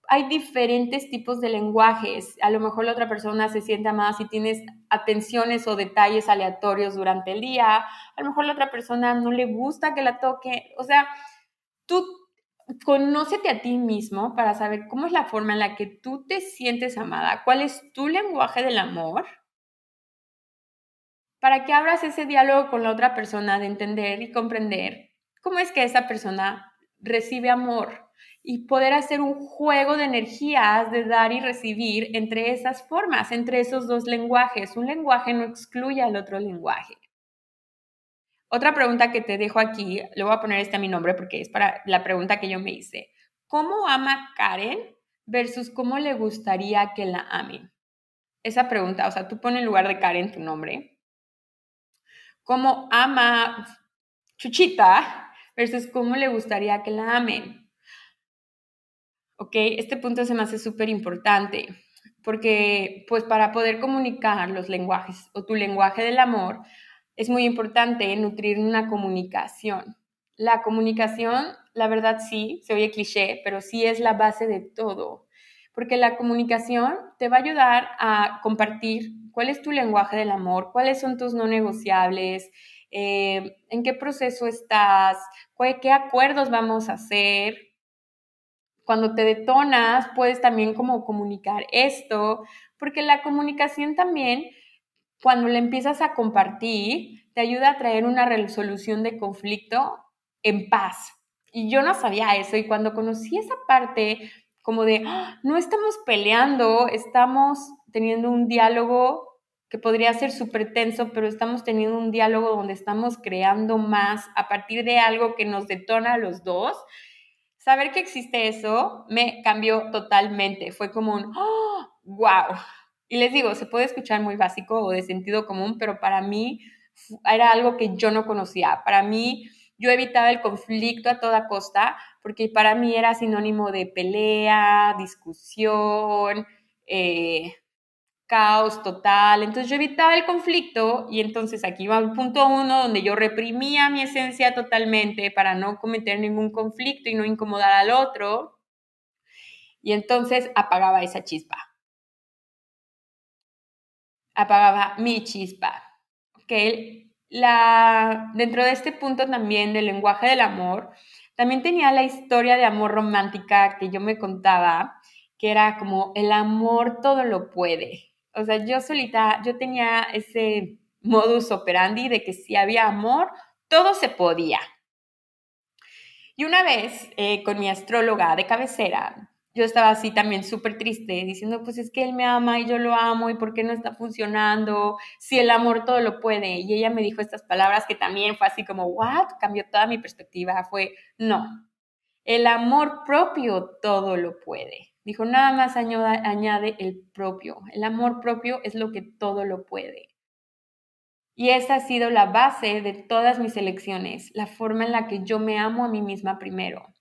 hay diferentes tipos de lenguajes. A lo mejor la otra persona se siente amada si tienes atenciones o detalles aleatorios durante el día. A lo mejor la otra persona no le gusta que la toque. O sea, tú conócete a ti mismo para saber cómo es la forma en la que tú te sientes amada, cuál es tu lenguaje del amor, para que abras ese diálogo con la otra persona de entender y comprender cómo es que esa persona recibe amor y poder hacer un juego de energías de dar y recibir entre esas formas, entre esos dos lenguajes. Un lenguaje no excluye al otro lenguaje. Otra pregunta que te dejo aquí, le voy a poner este a mi nombre porque es para la pregunta que yo me hice. ¿Cómo ama Karen versus cómo le gustaría que la amen? Esa pregunta, o sea, tú pones en lugar de Karen tu nombre. ¿Cómo ama Chuchita versus cómo le gustaría que la amen? Ok, este punto se me hace súper importante porque pues para poder comunicar los lenguajes o tu lenguaje del amor, es muy importante nutrir una comunicación. La comunicación, la verdad sí, se oye cliché, pero sí es la base de todo, porque la comunicación te va a ayudar a compartir cuál es tu lenguaje del amor, cuáles son tus no negociables, eh, en qué proceso estás, qué acuerdos vamos a hacer. Cuando te detonas, puedes también como comunicar esto, porque la comunicación también cuando le empiezas a compartir, te ayuda a traer una resolución de conflicto en paz. Y yo no sabía eso y cuando conocí esa parte como de, ¡Ah! no estamos peleando, estamos teniendo un diálogo que podría ser súper tenso, pero estamos teniendo un diálogo donde estamos creando más a partir de algo que nos detona a los dos. Saber que existe eso me cambió totalmente. Fue como un, wow, ¡Ah! Y les digo, se puede escuchar muy básico o de sentido común, pero para mí era algo que yo no conocía. Para mí, yo evitaba el conflicto a toda costa, porque para mí era sinónimo de pelea, discusión, eh, caos total. Entonces yo evitaba el conflicto y entonces aquí va el punto uno donde yo reprimía mi esencia totalmente para no cometer ningún conflicto y no incomodar al otro. Y entonces apagaba esa chispa apagaba mi chispa. ¿okay? La, dentro de este punto también del lenguaje del amor, también tenía la historia de amor romántica que yo me contaba, que era como el amor todo lo puede. O sea, yo solita, yo tenía ese modus operandi de que si había amor, todo se podía. Y una vez, eh, con mi astróloga de cabecera, yo estaba así también súper triste, diciendo, pues es que él me ama y yo lo amo y por qué no está funcionando, si el amor todo lo puede. Y ella me dijo estas palabras que también fue así como, what, cambió toda mi perspectiva, fue, no, el amor propio todo lo puede. Dijo, nada más añade, añade el propio, el amor propio es lo que todo lo puede. Y esa ha sido la base de todas mis elecciones, la forma en la que yo me amo a mí misma primero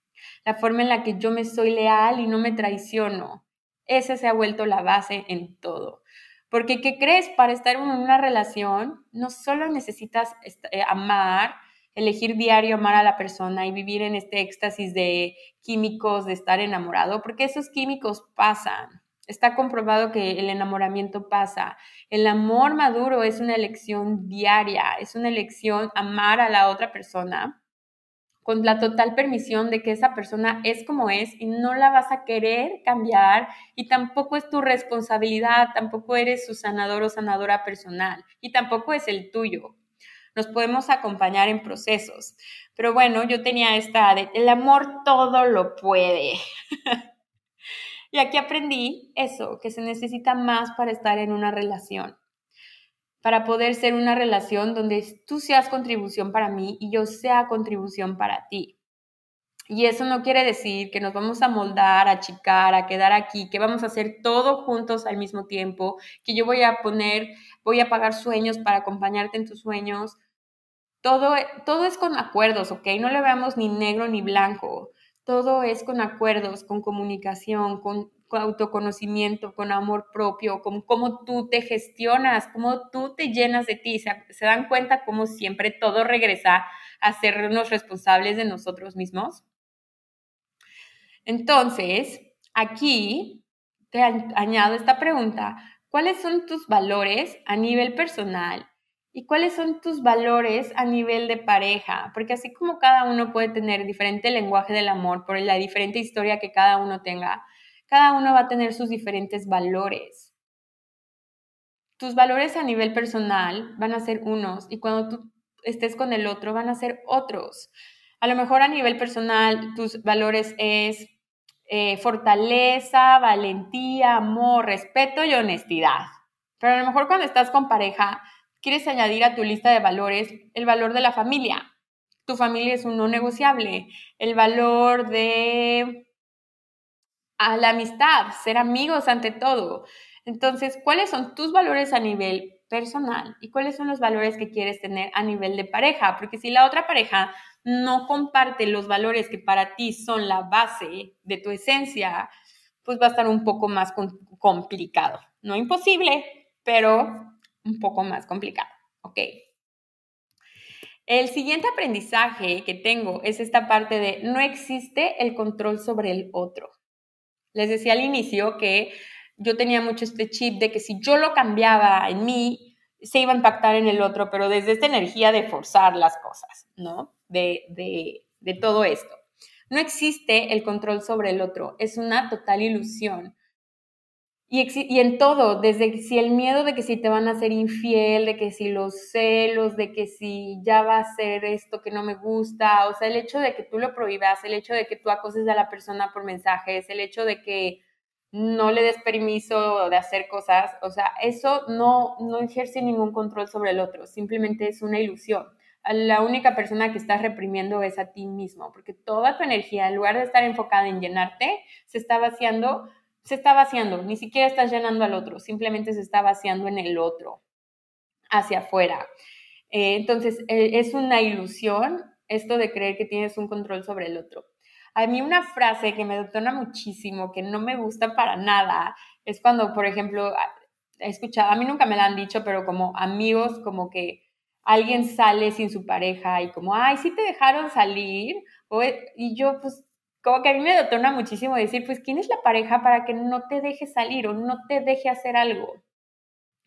la forma en la que yo me soy leal y no me traiciono. Esa se ha vuelto la base en todo. Porque, ¿qué crees? Para estar en una relación, no solo necesitas eh, amar, elegir diario amar a la persona y vivir en este éxtasis de químicos, de estar enamorado, porque esos químicos pasan. Está comprobado que el enamoramiento pasa. El amor maduro es una elección diaria, es una elección amar a la otra persona con la total permisión de que esa persona es como es y no la vas a querer cambiar y tampoco es tu responsabilidad, tampoco eres su sanador o sanadora personal y tampoco es el tuyo. Nos podemos acompañar en procesos. Pero bueno, yo tenía esta de, el amor todo lo puede. y aquí aprendí eso, que se necesita más para estar en una relación para poder ser una relación donde tú seas contribución para mí y yo sea contribución para ti. Y eso no quiere decir que nos vamos a moldar, a achicar, a quedar aquí, que vamos a hacer todo juntos al mismo tiempo, que yo voy a poner, voy a pagar sueños para acompañarte en tus sueños. Todo, todo es con acuerdos, ¿ok? No le veamos ni negro ni blanco. Todo es con acuerdos, con comunicación, con autoconocimiento, con amor propio, con cómo tú te gestionas, cómo tú te llenas de ti. Se, se dan cuenta cómo siempre todo regresa a sernos responsables de nosotros mismos. Entonces, aquí te añado esta pregunta. ¿Cuáles son tus valores a nivel personal y cuáles son tus valores a nivel de pareja, porque así como cada uno puede tener diferente lenguaje del amor por la diferente historia que cada uno tenga, cada uno va a tener sus diferentes valores. Tus valores a nivel personal van a ser unos y cuando tú estés con el otro van a ser otros. A lo mejor a nivel personal tus valores es eh, fortaleza, valentía, amor, respeto y honestidad. Pero a lo mejor cuando estás con pareja quieres añadir a tu lista de valores el valor de la familia. Tu familia es un no negociable. El valor de a la amistad, ser amigos ante todo. Entonces, ¿cuáles son tus valores a nivel personal y cuáles son los valores que quieres tener a nivel de pareja? Porque si la otra pareja no comparte los valores que para ti son la base de tu esencia, pues va a estar un poco más complicado. No imposible, pero un poco más complicado. ¿Ok? El siguiente aprendizaje que tengo es esta parte de no existe el control sobre el otro. Les decía al inicio que yo tenía mucho este chip de que si yo lo cambiaba en mí, se iba a impactar en el otro, pero desde esta energía de forzar las cosas, ¿no? De, de, de todo esto. No existe el control sobre el otro, es una total ilusión. Y, en todo, desde si el miedo de que si te van a ser infiel, de que si los celos, de que si ya va a ser esto que no me gusta, o sea, el hecho de que tú lo prohíbas, el hecho de que tú acoses a la persona por mensajes, el hecho de que no le des permiso de hacer cosas, o sea, eso no, no ejerce ningún control sobre el otro, simplemente es una ilusión. La única persona que estás reprimiendo es a ti mismo, porque toda tu energía, en lugar de estar enfocada en llenarte, se está vaciando se está vaciando, ni siquiera estás llenando al otro, simplemente se está vaciando en el otro, hacia afuera. Eh, entonces, eh, es una ilusión esto de creer que tienes un control sobre el otro. A mí una frase que me detona muchísimo, que no me gusta para nada, es cuando, por ejemplo, he escuchado, a mí nunca me la han dicho, pero como amigos, como que alguien sale sin su pareja y como, ay, sí te dejaron salir, y yo pues como que a mí me detona muchísimo decir, pues, ¿quién es la pareja para que no te deje salir o no te deje hacer algo?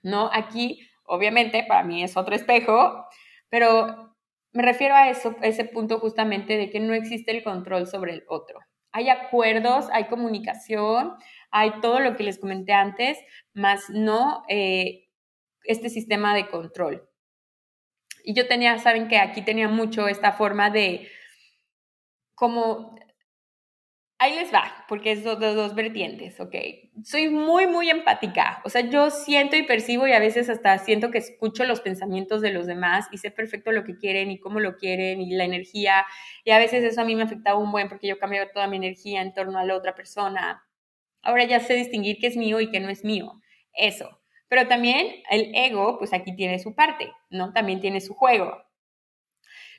¿No? Aquí, obviamente, para mí es otro espejo, pero me refiero a eso, ese punto justamente de que no existe el control sobre el otro. Hay acuerdos, hay comunicación, hay todo lo que les comenté antes, más no eh, este sistema de control. Y yo tenía, saben que aquí tenía mucho esta forma de como Ahí les va, porque es de dos, vertientes, ¿ok? Soy muy, muy empática. O sea, yo siento y percibo y a veces hasta siento que escucho los pensamientos de los demás y sé perfecto lo que quieren y cómo lo quieren y la energía. Y a veces eso a mí me afectaba un buen porque yo cambio toda mi energía en torno a la otra persona. Ahora ya sé distinguir qué es mío y qué no es mío. Eso. Pero también el ego, pues aquí tiene su parte, ¿no? También tiene su juego.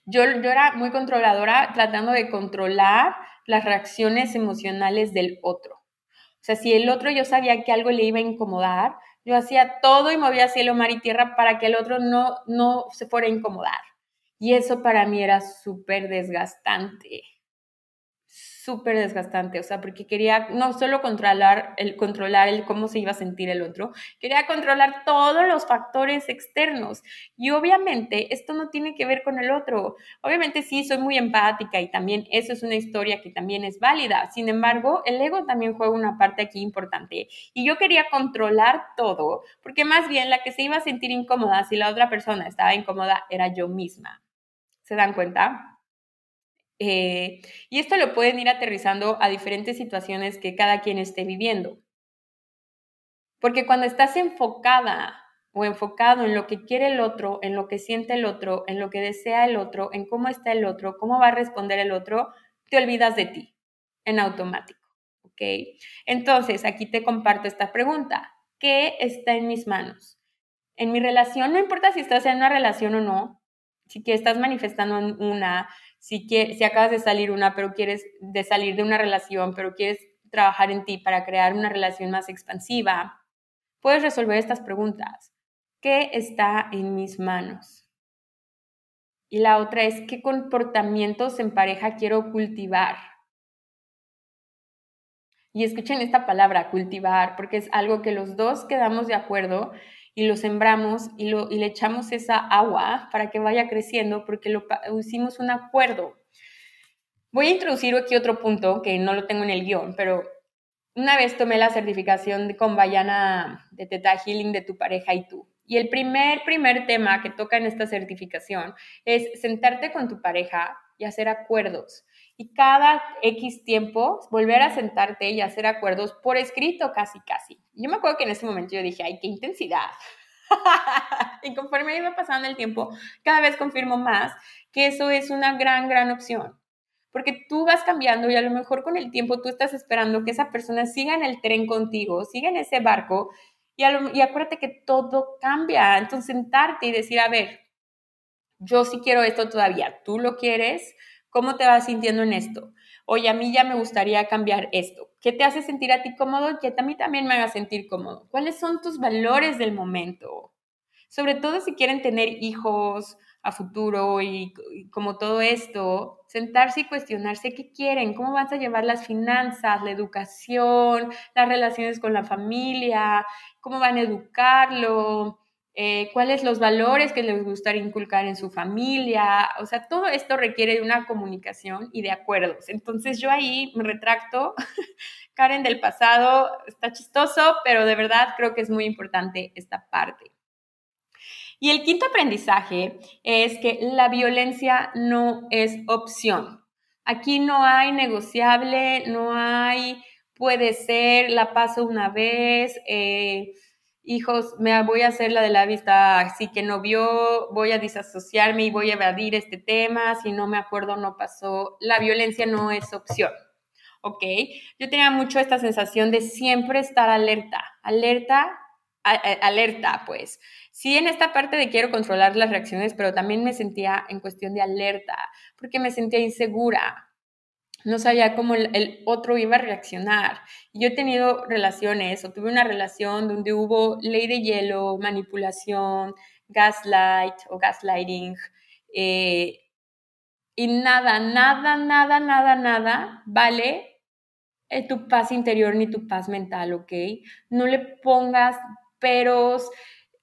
Yo, yo era muy controladora, tratando de controlar las reacciones emocionales del otro. O sea, si el otro yo sabía que algo le iba a incomodar, yo hacía todo y movía cielo, mar y tierra para que el otro no, no se fuera a incomodar. Y eso para mí era súper desgastante súper desgastante, o sea, porque quería no solo controlar el, controlar el cómo se iba a sentir el otro, quería controlar todos los factores externos. Y obviamente esto no tiene que ver con el otro. Obviamente sí, soy muy empática y también eso es una historia que también es válida. Sin embargo, el ego también juega una parte aquí importante. Y yo quería controlar todo, porque más bien la que se iba a sentir incómoda si la otra persona estaba incómoda era yo misma. ¿Se dan cuenta? Eh, y esto lo pueden ir aterrizando a diferentes situaciones que cada quien esté viviendo. Porque cuando estás enfocada o enfocado en lo que quiere el otro, en lo que siente el otro, en lo que desea el otro, en cómo está el otro, cómo va a responder el otro, te olvidas de ti en automático. ¿Ok? Entonces, aquí te comparto esta pregunta. ¿Qué está en mis manos? En mi relación, no importa si estás en una relación o no, si que estás manifestando una, si, si acabas de salir una, pero quieres de salir de una relación, pero quieres trabajar en ti para crear una relación más expansiva, puedes resolver estas preguntas. ¿Qué está en mis manos? Y la otra es, ¿qué comportamientos en pareja quiero cultivar? Y escuchen esta palabra, cultivar, porque es algo que los dos quedamos de acuerdo y lo sembramos y, le echamos esa agua para que vaya creciendo porque lo hicimos un acuerdo. Voy a introducir aquí otro punto que no lo tengo en el guion, pero una vez tomé la certificación con Bayana de Teta Healing de tu pareja y tú. Y el primer, primer tema que toca en esta certificación es sentarte con tu pareja y hacer acuerdos. Y cada X tiempo volver a sentarte y hacer acuerdos por escrito casi, casi. Yo me acuerdo que en ese momento yo dije, ay, qué intensidad. y conforme iba pasando el tiempo, cada vez confirmo más que eso es una gran, gran opción. Porque tú vas cambiando y a lo mejor con el tiempo tú estás esperando que esa persona siga en el tren contigo, siga en ese barco y, y acuérdate que todo cambia. Entonces sentarte y decir, a ver, yo sí quiero esto todavía, tú lo quieres, ¿cómo te vas sintiendo en esto? Oye, a mí ya me gustaría cambiar esto. ¿Qué te hace sentir a ti cómodo? Que a mí también me haga sentir cómodo. ¿Cuáles son tus valores del momento? Sobre todo si quieren tener hijos a futuro y, como todo esto, sentarse y cuestionarse qué quieren, cómo vas a llevar las finanzas, la educación, las relaciones con la familia, cómo van a educarlo, eh, cuáles los valores que les gustaría inculcar en su familia. O sea, todo esto requiere de una comunicación y de acuerdos. Entonces yo ahí me retracto. Karen del pasado está chistoso, pero de verdad creo que es muy importante esta parte. Y el quinto aprendizaje es que la violencia no es opción. Aquí no hay negociable, no hay puede ser, la paso una vez. Eh, hijos, me voy a hacer la de la vista así que no vio, voy a disasociarme y voy a evadir este tema, si no me acuerdo no pasó, la violencia no es opción. ¿Ok? Yo tenía mucho esta sensación de siempre estar alerta, alerta, alerta, pues. Sí, en esta parte de quiero controlar las reacciones, pero también me sentía en cuestión de alerta, porque me sentía insegura, no sabía cómo el, otro iba a reaccionar. Yo he tenido relaciones o tuve una relación donde hubo ley de hielo, manipulación, gaslight o gaslighting, eh, y nada, nada, nada, nada, nada vale eh, tu paz interior ni tu paz mental, ¿ok? No le pongas peros,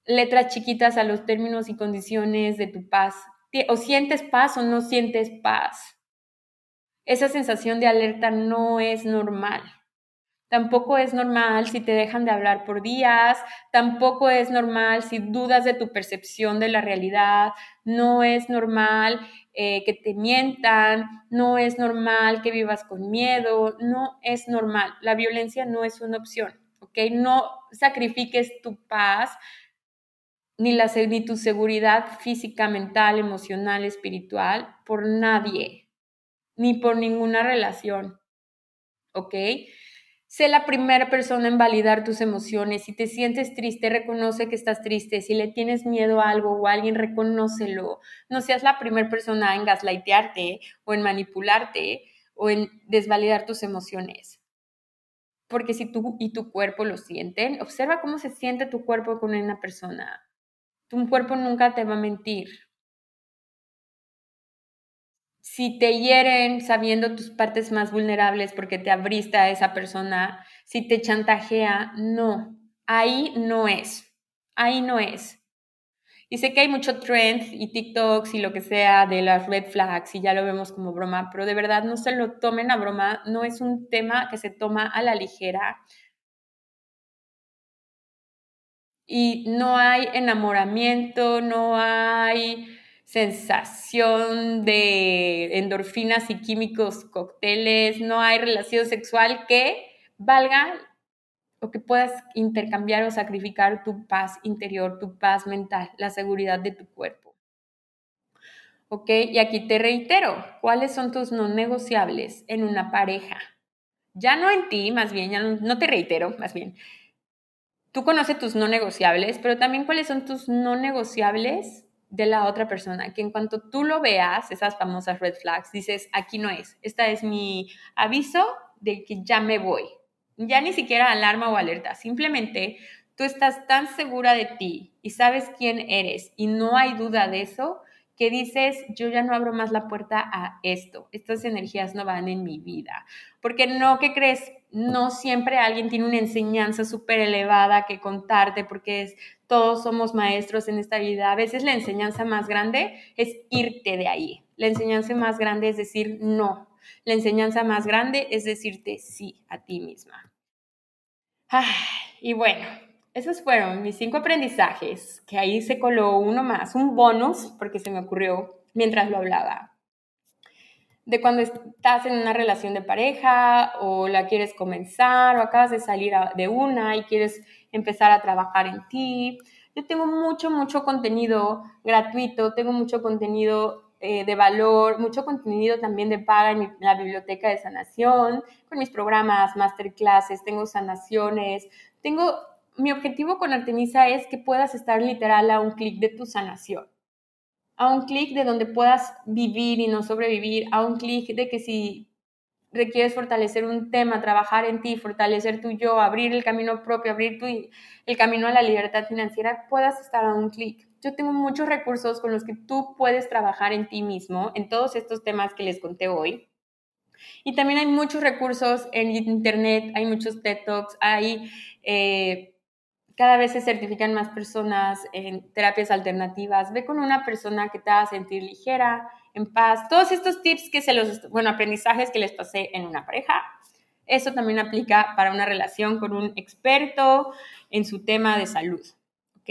letras chiquitas a los términos y condiciones de tu paz. O sientes paz o no sientes paz esa sensación de alerta no es normal. Tampoco es normal si te dejan de hablar por días, tampoco es normal si dudas de tu percepción de la realidad, no es normal eh, que te mientan, no es normal que vivas con miedo, no es normal. La violencia no es una opción, ¿ok? No sacrifiques tu paz ni, la, ni tu seguridad física, mental, emocional, espiritual por nadie, ni por ninguna relación. ¿Ok? Sé la primera persona en validar tus emociones. Si te sientes triste, reconoce que estás triste. Si le tienes miedo a algo o a alguien, reconócelo. No seas la primera persona en gaslightearte o en manipularte o en desvalidar tus emociones. Porque si tú y tu cuerpo lo sienten, observa cómo se siente tu cuerpo con una persona. Tu cuerpo nunca te va a mentir. Si te hieren sabiendo tus partes más vulnerables porque te abriste a esa persona, si te chantajea, no, ahí no es, ahí no es. Y sé que hay mucho trend y TikToks y lo que sea de las red flags y ya lo vemos como broma, pero de verdad no se lo tomen a broma, no es un tema que se toma a la ligera. Y no hay enamoramiento, no hay sensación de endorfinas y químicos, cócteles, no hay relación sexual que valga o que puedas intercambiar o sacrificar tu paz interior, tu paz mental, la seguridad de tu cuerpo. ¿Ok? Y aquí te reitero, ¿cuáles son tus no negociables en una pareja? Ya no en ti, más bien, ya no, no te reitero, más bien. Tú conoces tus no negociables, pero también cuáles son tus no negociables de la otra persona, que en cuanto tú lo veas, esas famosas red flags, dices, aquí no es, esta es mi aviso de que ya me voy. Ya ni siquiera alarma o alerta, simplemente tú estás tan segura de ti y sabes quién eres y no hay duda de eso, que dices, yo ya no abro más la puerta a esto, estas energías no van en mi vida. Porque no, ¿qué crees? No siempre alguien tiene una enseñanza súper elevada que contarte, porque todos somos maestros en esta vida. A veces la enseñanza más grande es irte de ahí. La enseñanza más grande es decir no. La enseñanza más grande es decirte sí a ti misma. y bueno, esos fueron mis cinco aprendizajes, que ahí se coló uno más, un bonus, porque se me ocurrió mientras lo hablaba. De cuando estás en una relación de pareja o la quieres comenzar o acabas de salir de una y quieres empezar a trabajar en ti. Yo tengo mucho, mucho contenido gratuito, tengo mucho contenido eh, de valor, mucho contenido también de paga en, la biblioteca de sanación, con mis programas, masterclasses, tengo sanaciones, tengo mi objetivo con Artemisa es que puedas estar literal a un clic de tu sanación, a un clic de donde puedas vivir y no sobrevivir, a un clic de que si requieres fortalecer un tema, trabajar en ti, fortalecer tu yo, abrir el camino propio, abrir tu, el camino a la libertad financiera, puedas estar a un clic. Yo tengo muchos recursos con los que tú puedes trabajar en ti mismo, en todos estos temas que les conté hoy. Y también hay muchos recursos en Internet, hay muchos TED Talks, hay... Eh, cada vez se certifican más personas en terapias alternativas. Ve con una persona que te haga sentir ligera, en paz. Todos estos tips que se los, bueno, aprendizajes que les pasé en una pareja, eso también aplica para una relación con un experto en su tema de salud. ¿Ok?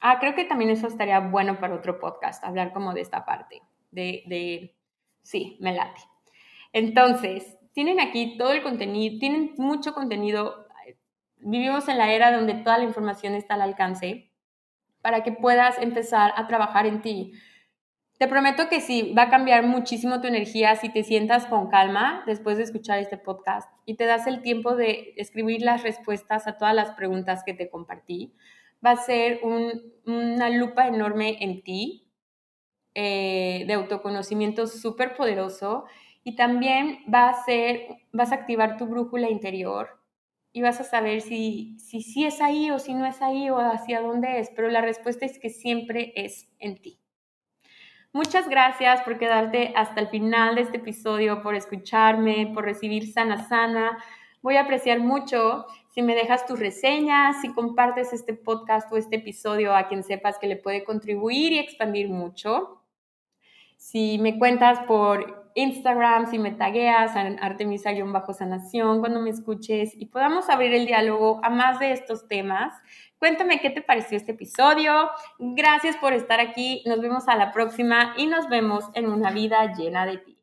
Ah, creo que también eso estaría bueno para otro podcast, hablar como de esta parte, de, sí, me late. Entonces, tienen aquí todo el contenido, tienen mucho contenido vivimos en la era donde toda la información está al alcance para que puedas empezar a trabajar en ti. Te prometo que sí, va a cambiar muchísimo tu energía si te sientas con calma después de escuchar este podcast y te das el tiempo de escribir las respuestas a todas las preguntas que te compartí. Va a ser una lupa enorme en ti, eh, de autoconocimiento súper poderoso y también va a ser, vas a activar tu brújula interior y vas a saber si, si sí es ahí o si no es ahí o hacia dónde es, pero la respuesta es que siempre es en ti. Muchas gracias por quedarte hasta el final de este episodio, por escucharme, por recibir sana sana. Voy a apreciar mucho si me dejas tus reseñas, si compartes este podcast o este episodio a quien sepas que le puede contribuir y expandir mucho. Si me cuentas por Instagram, si me tagueas Artemisa-sanación cuando me escuches y podamos abrir el diálogo a más de estos temas. Cuéntame qué te pareció este episodio. Gracias por estar aquí. Nos vemos a la próxima y nos vemos en una vida llena de ti.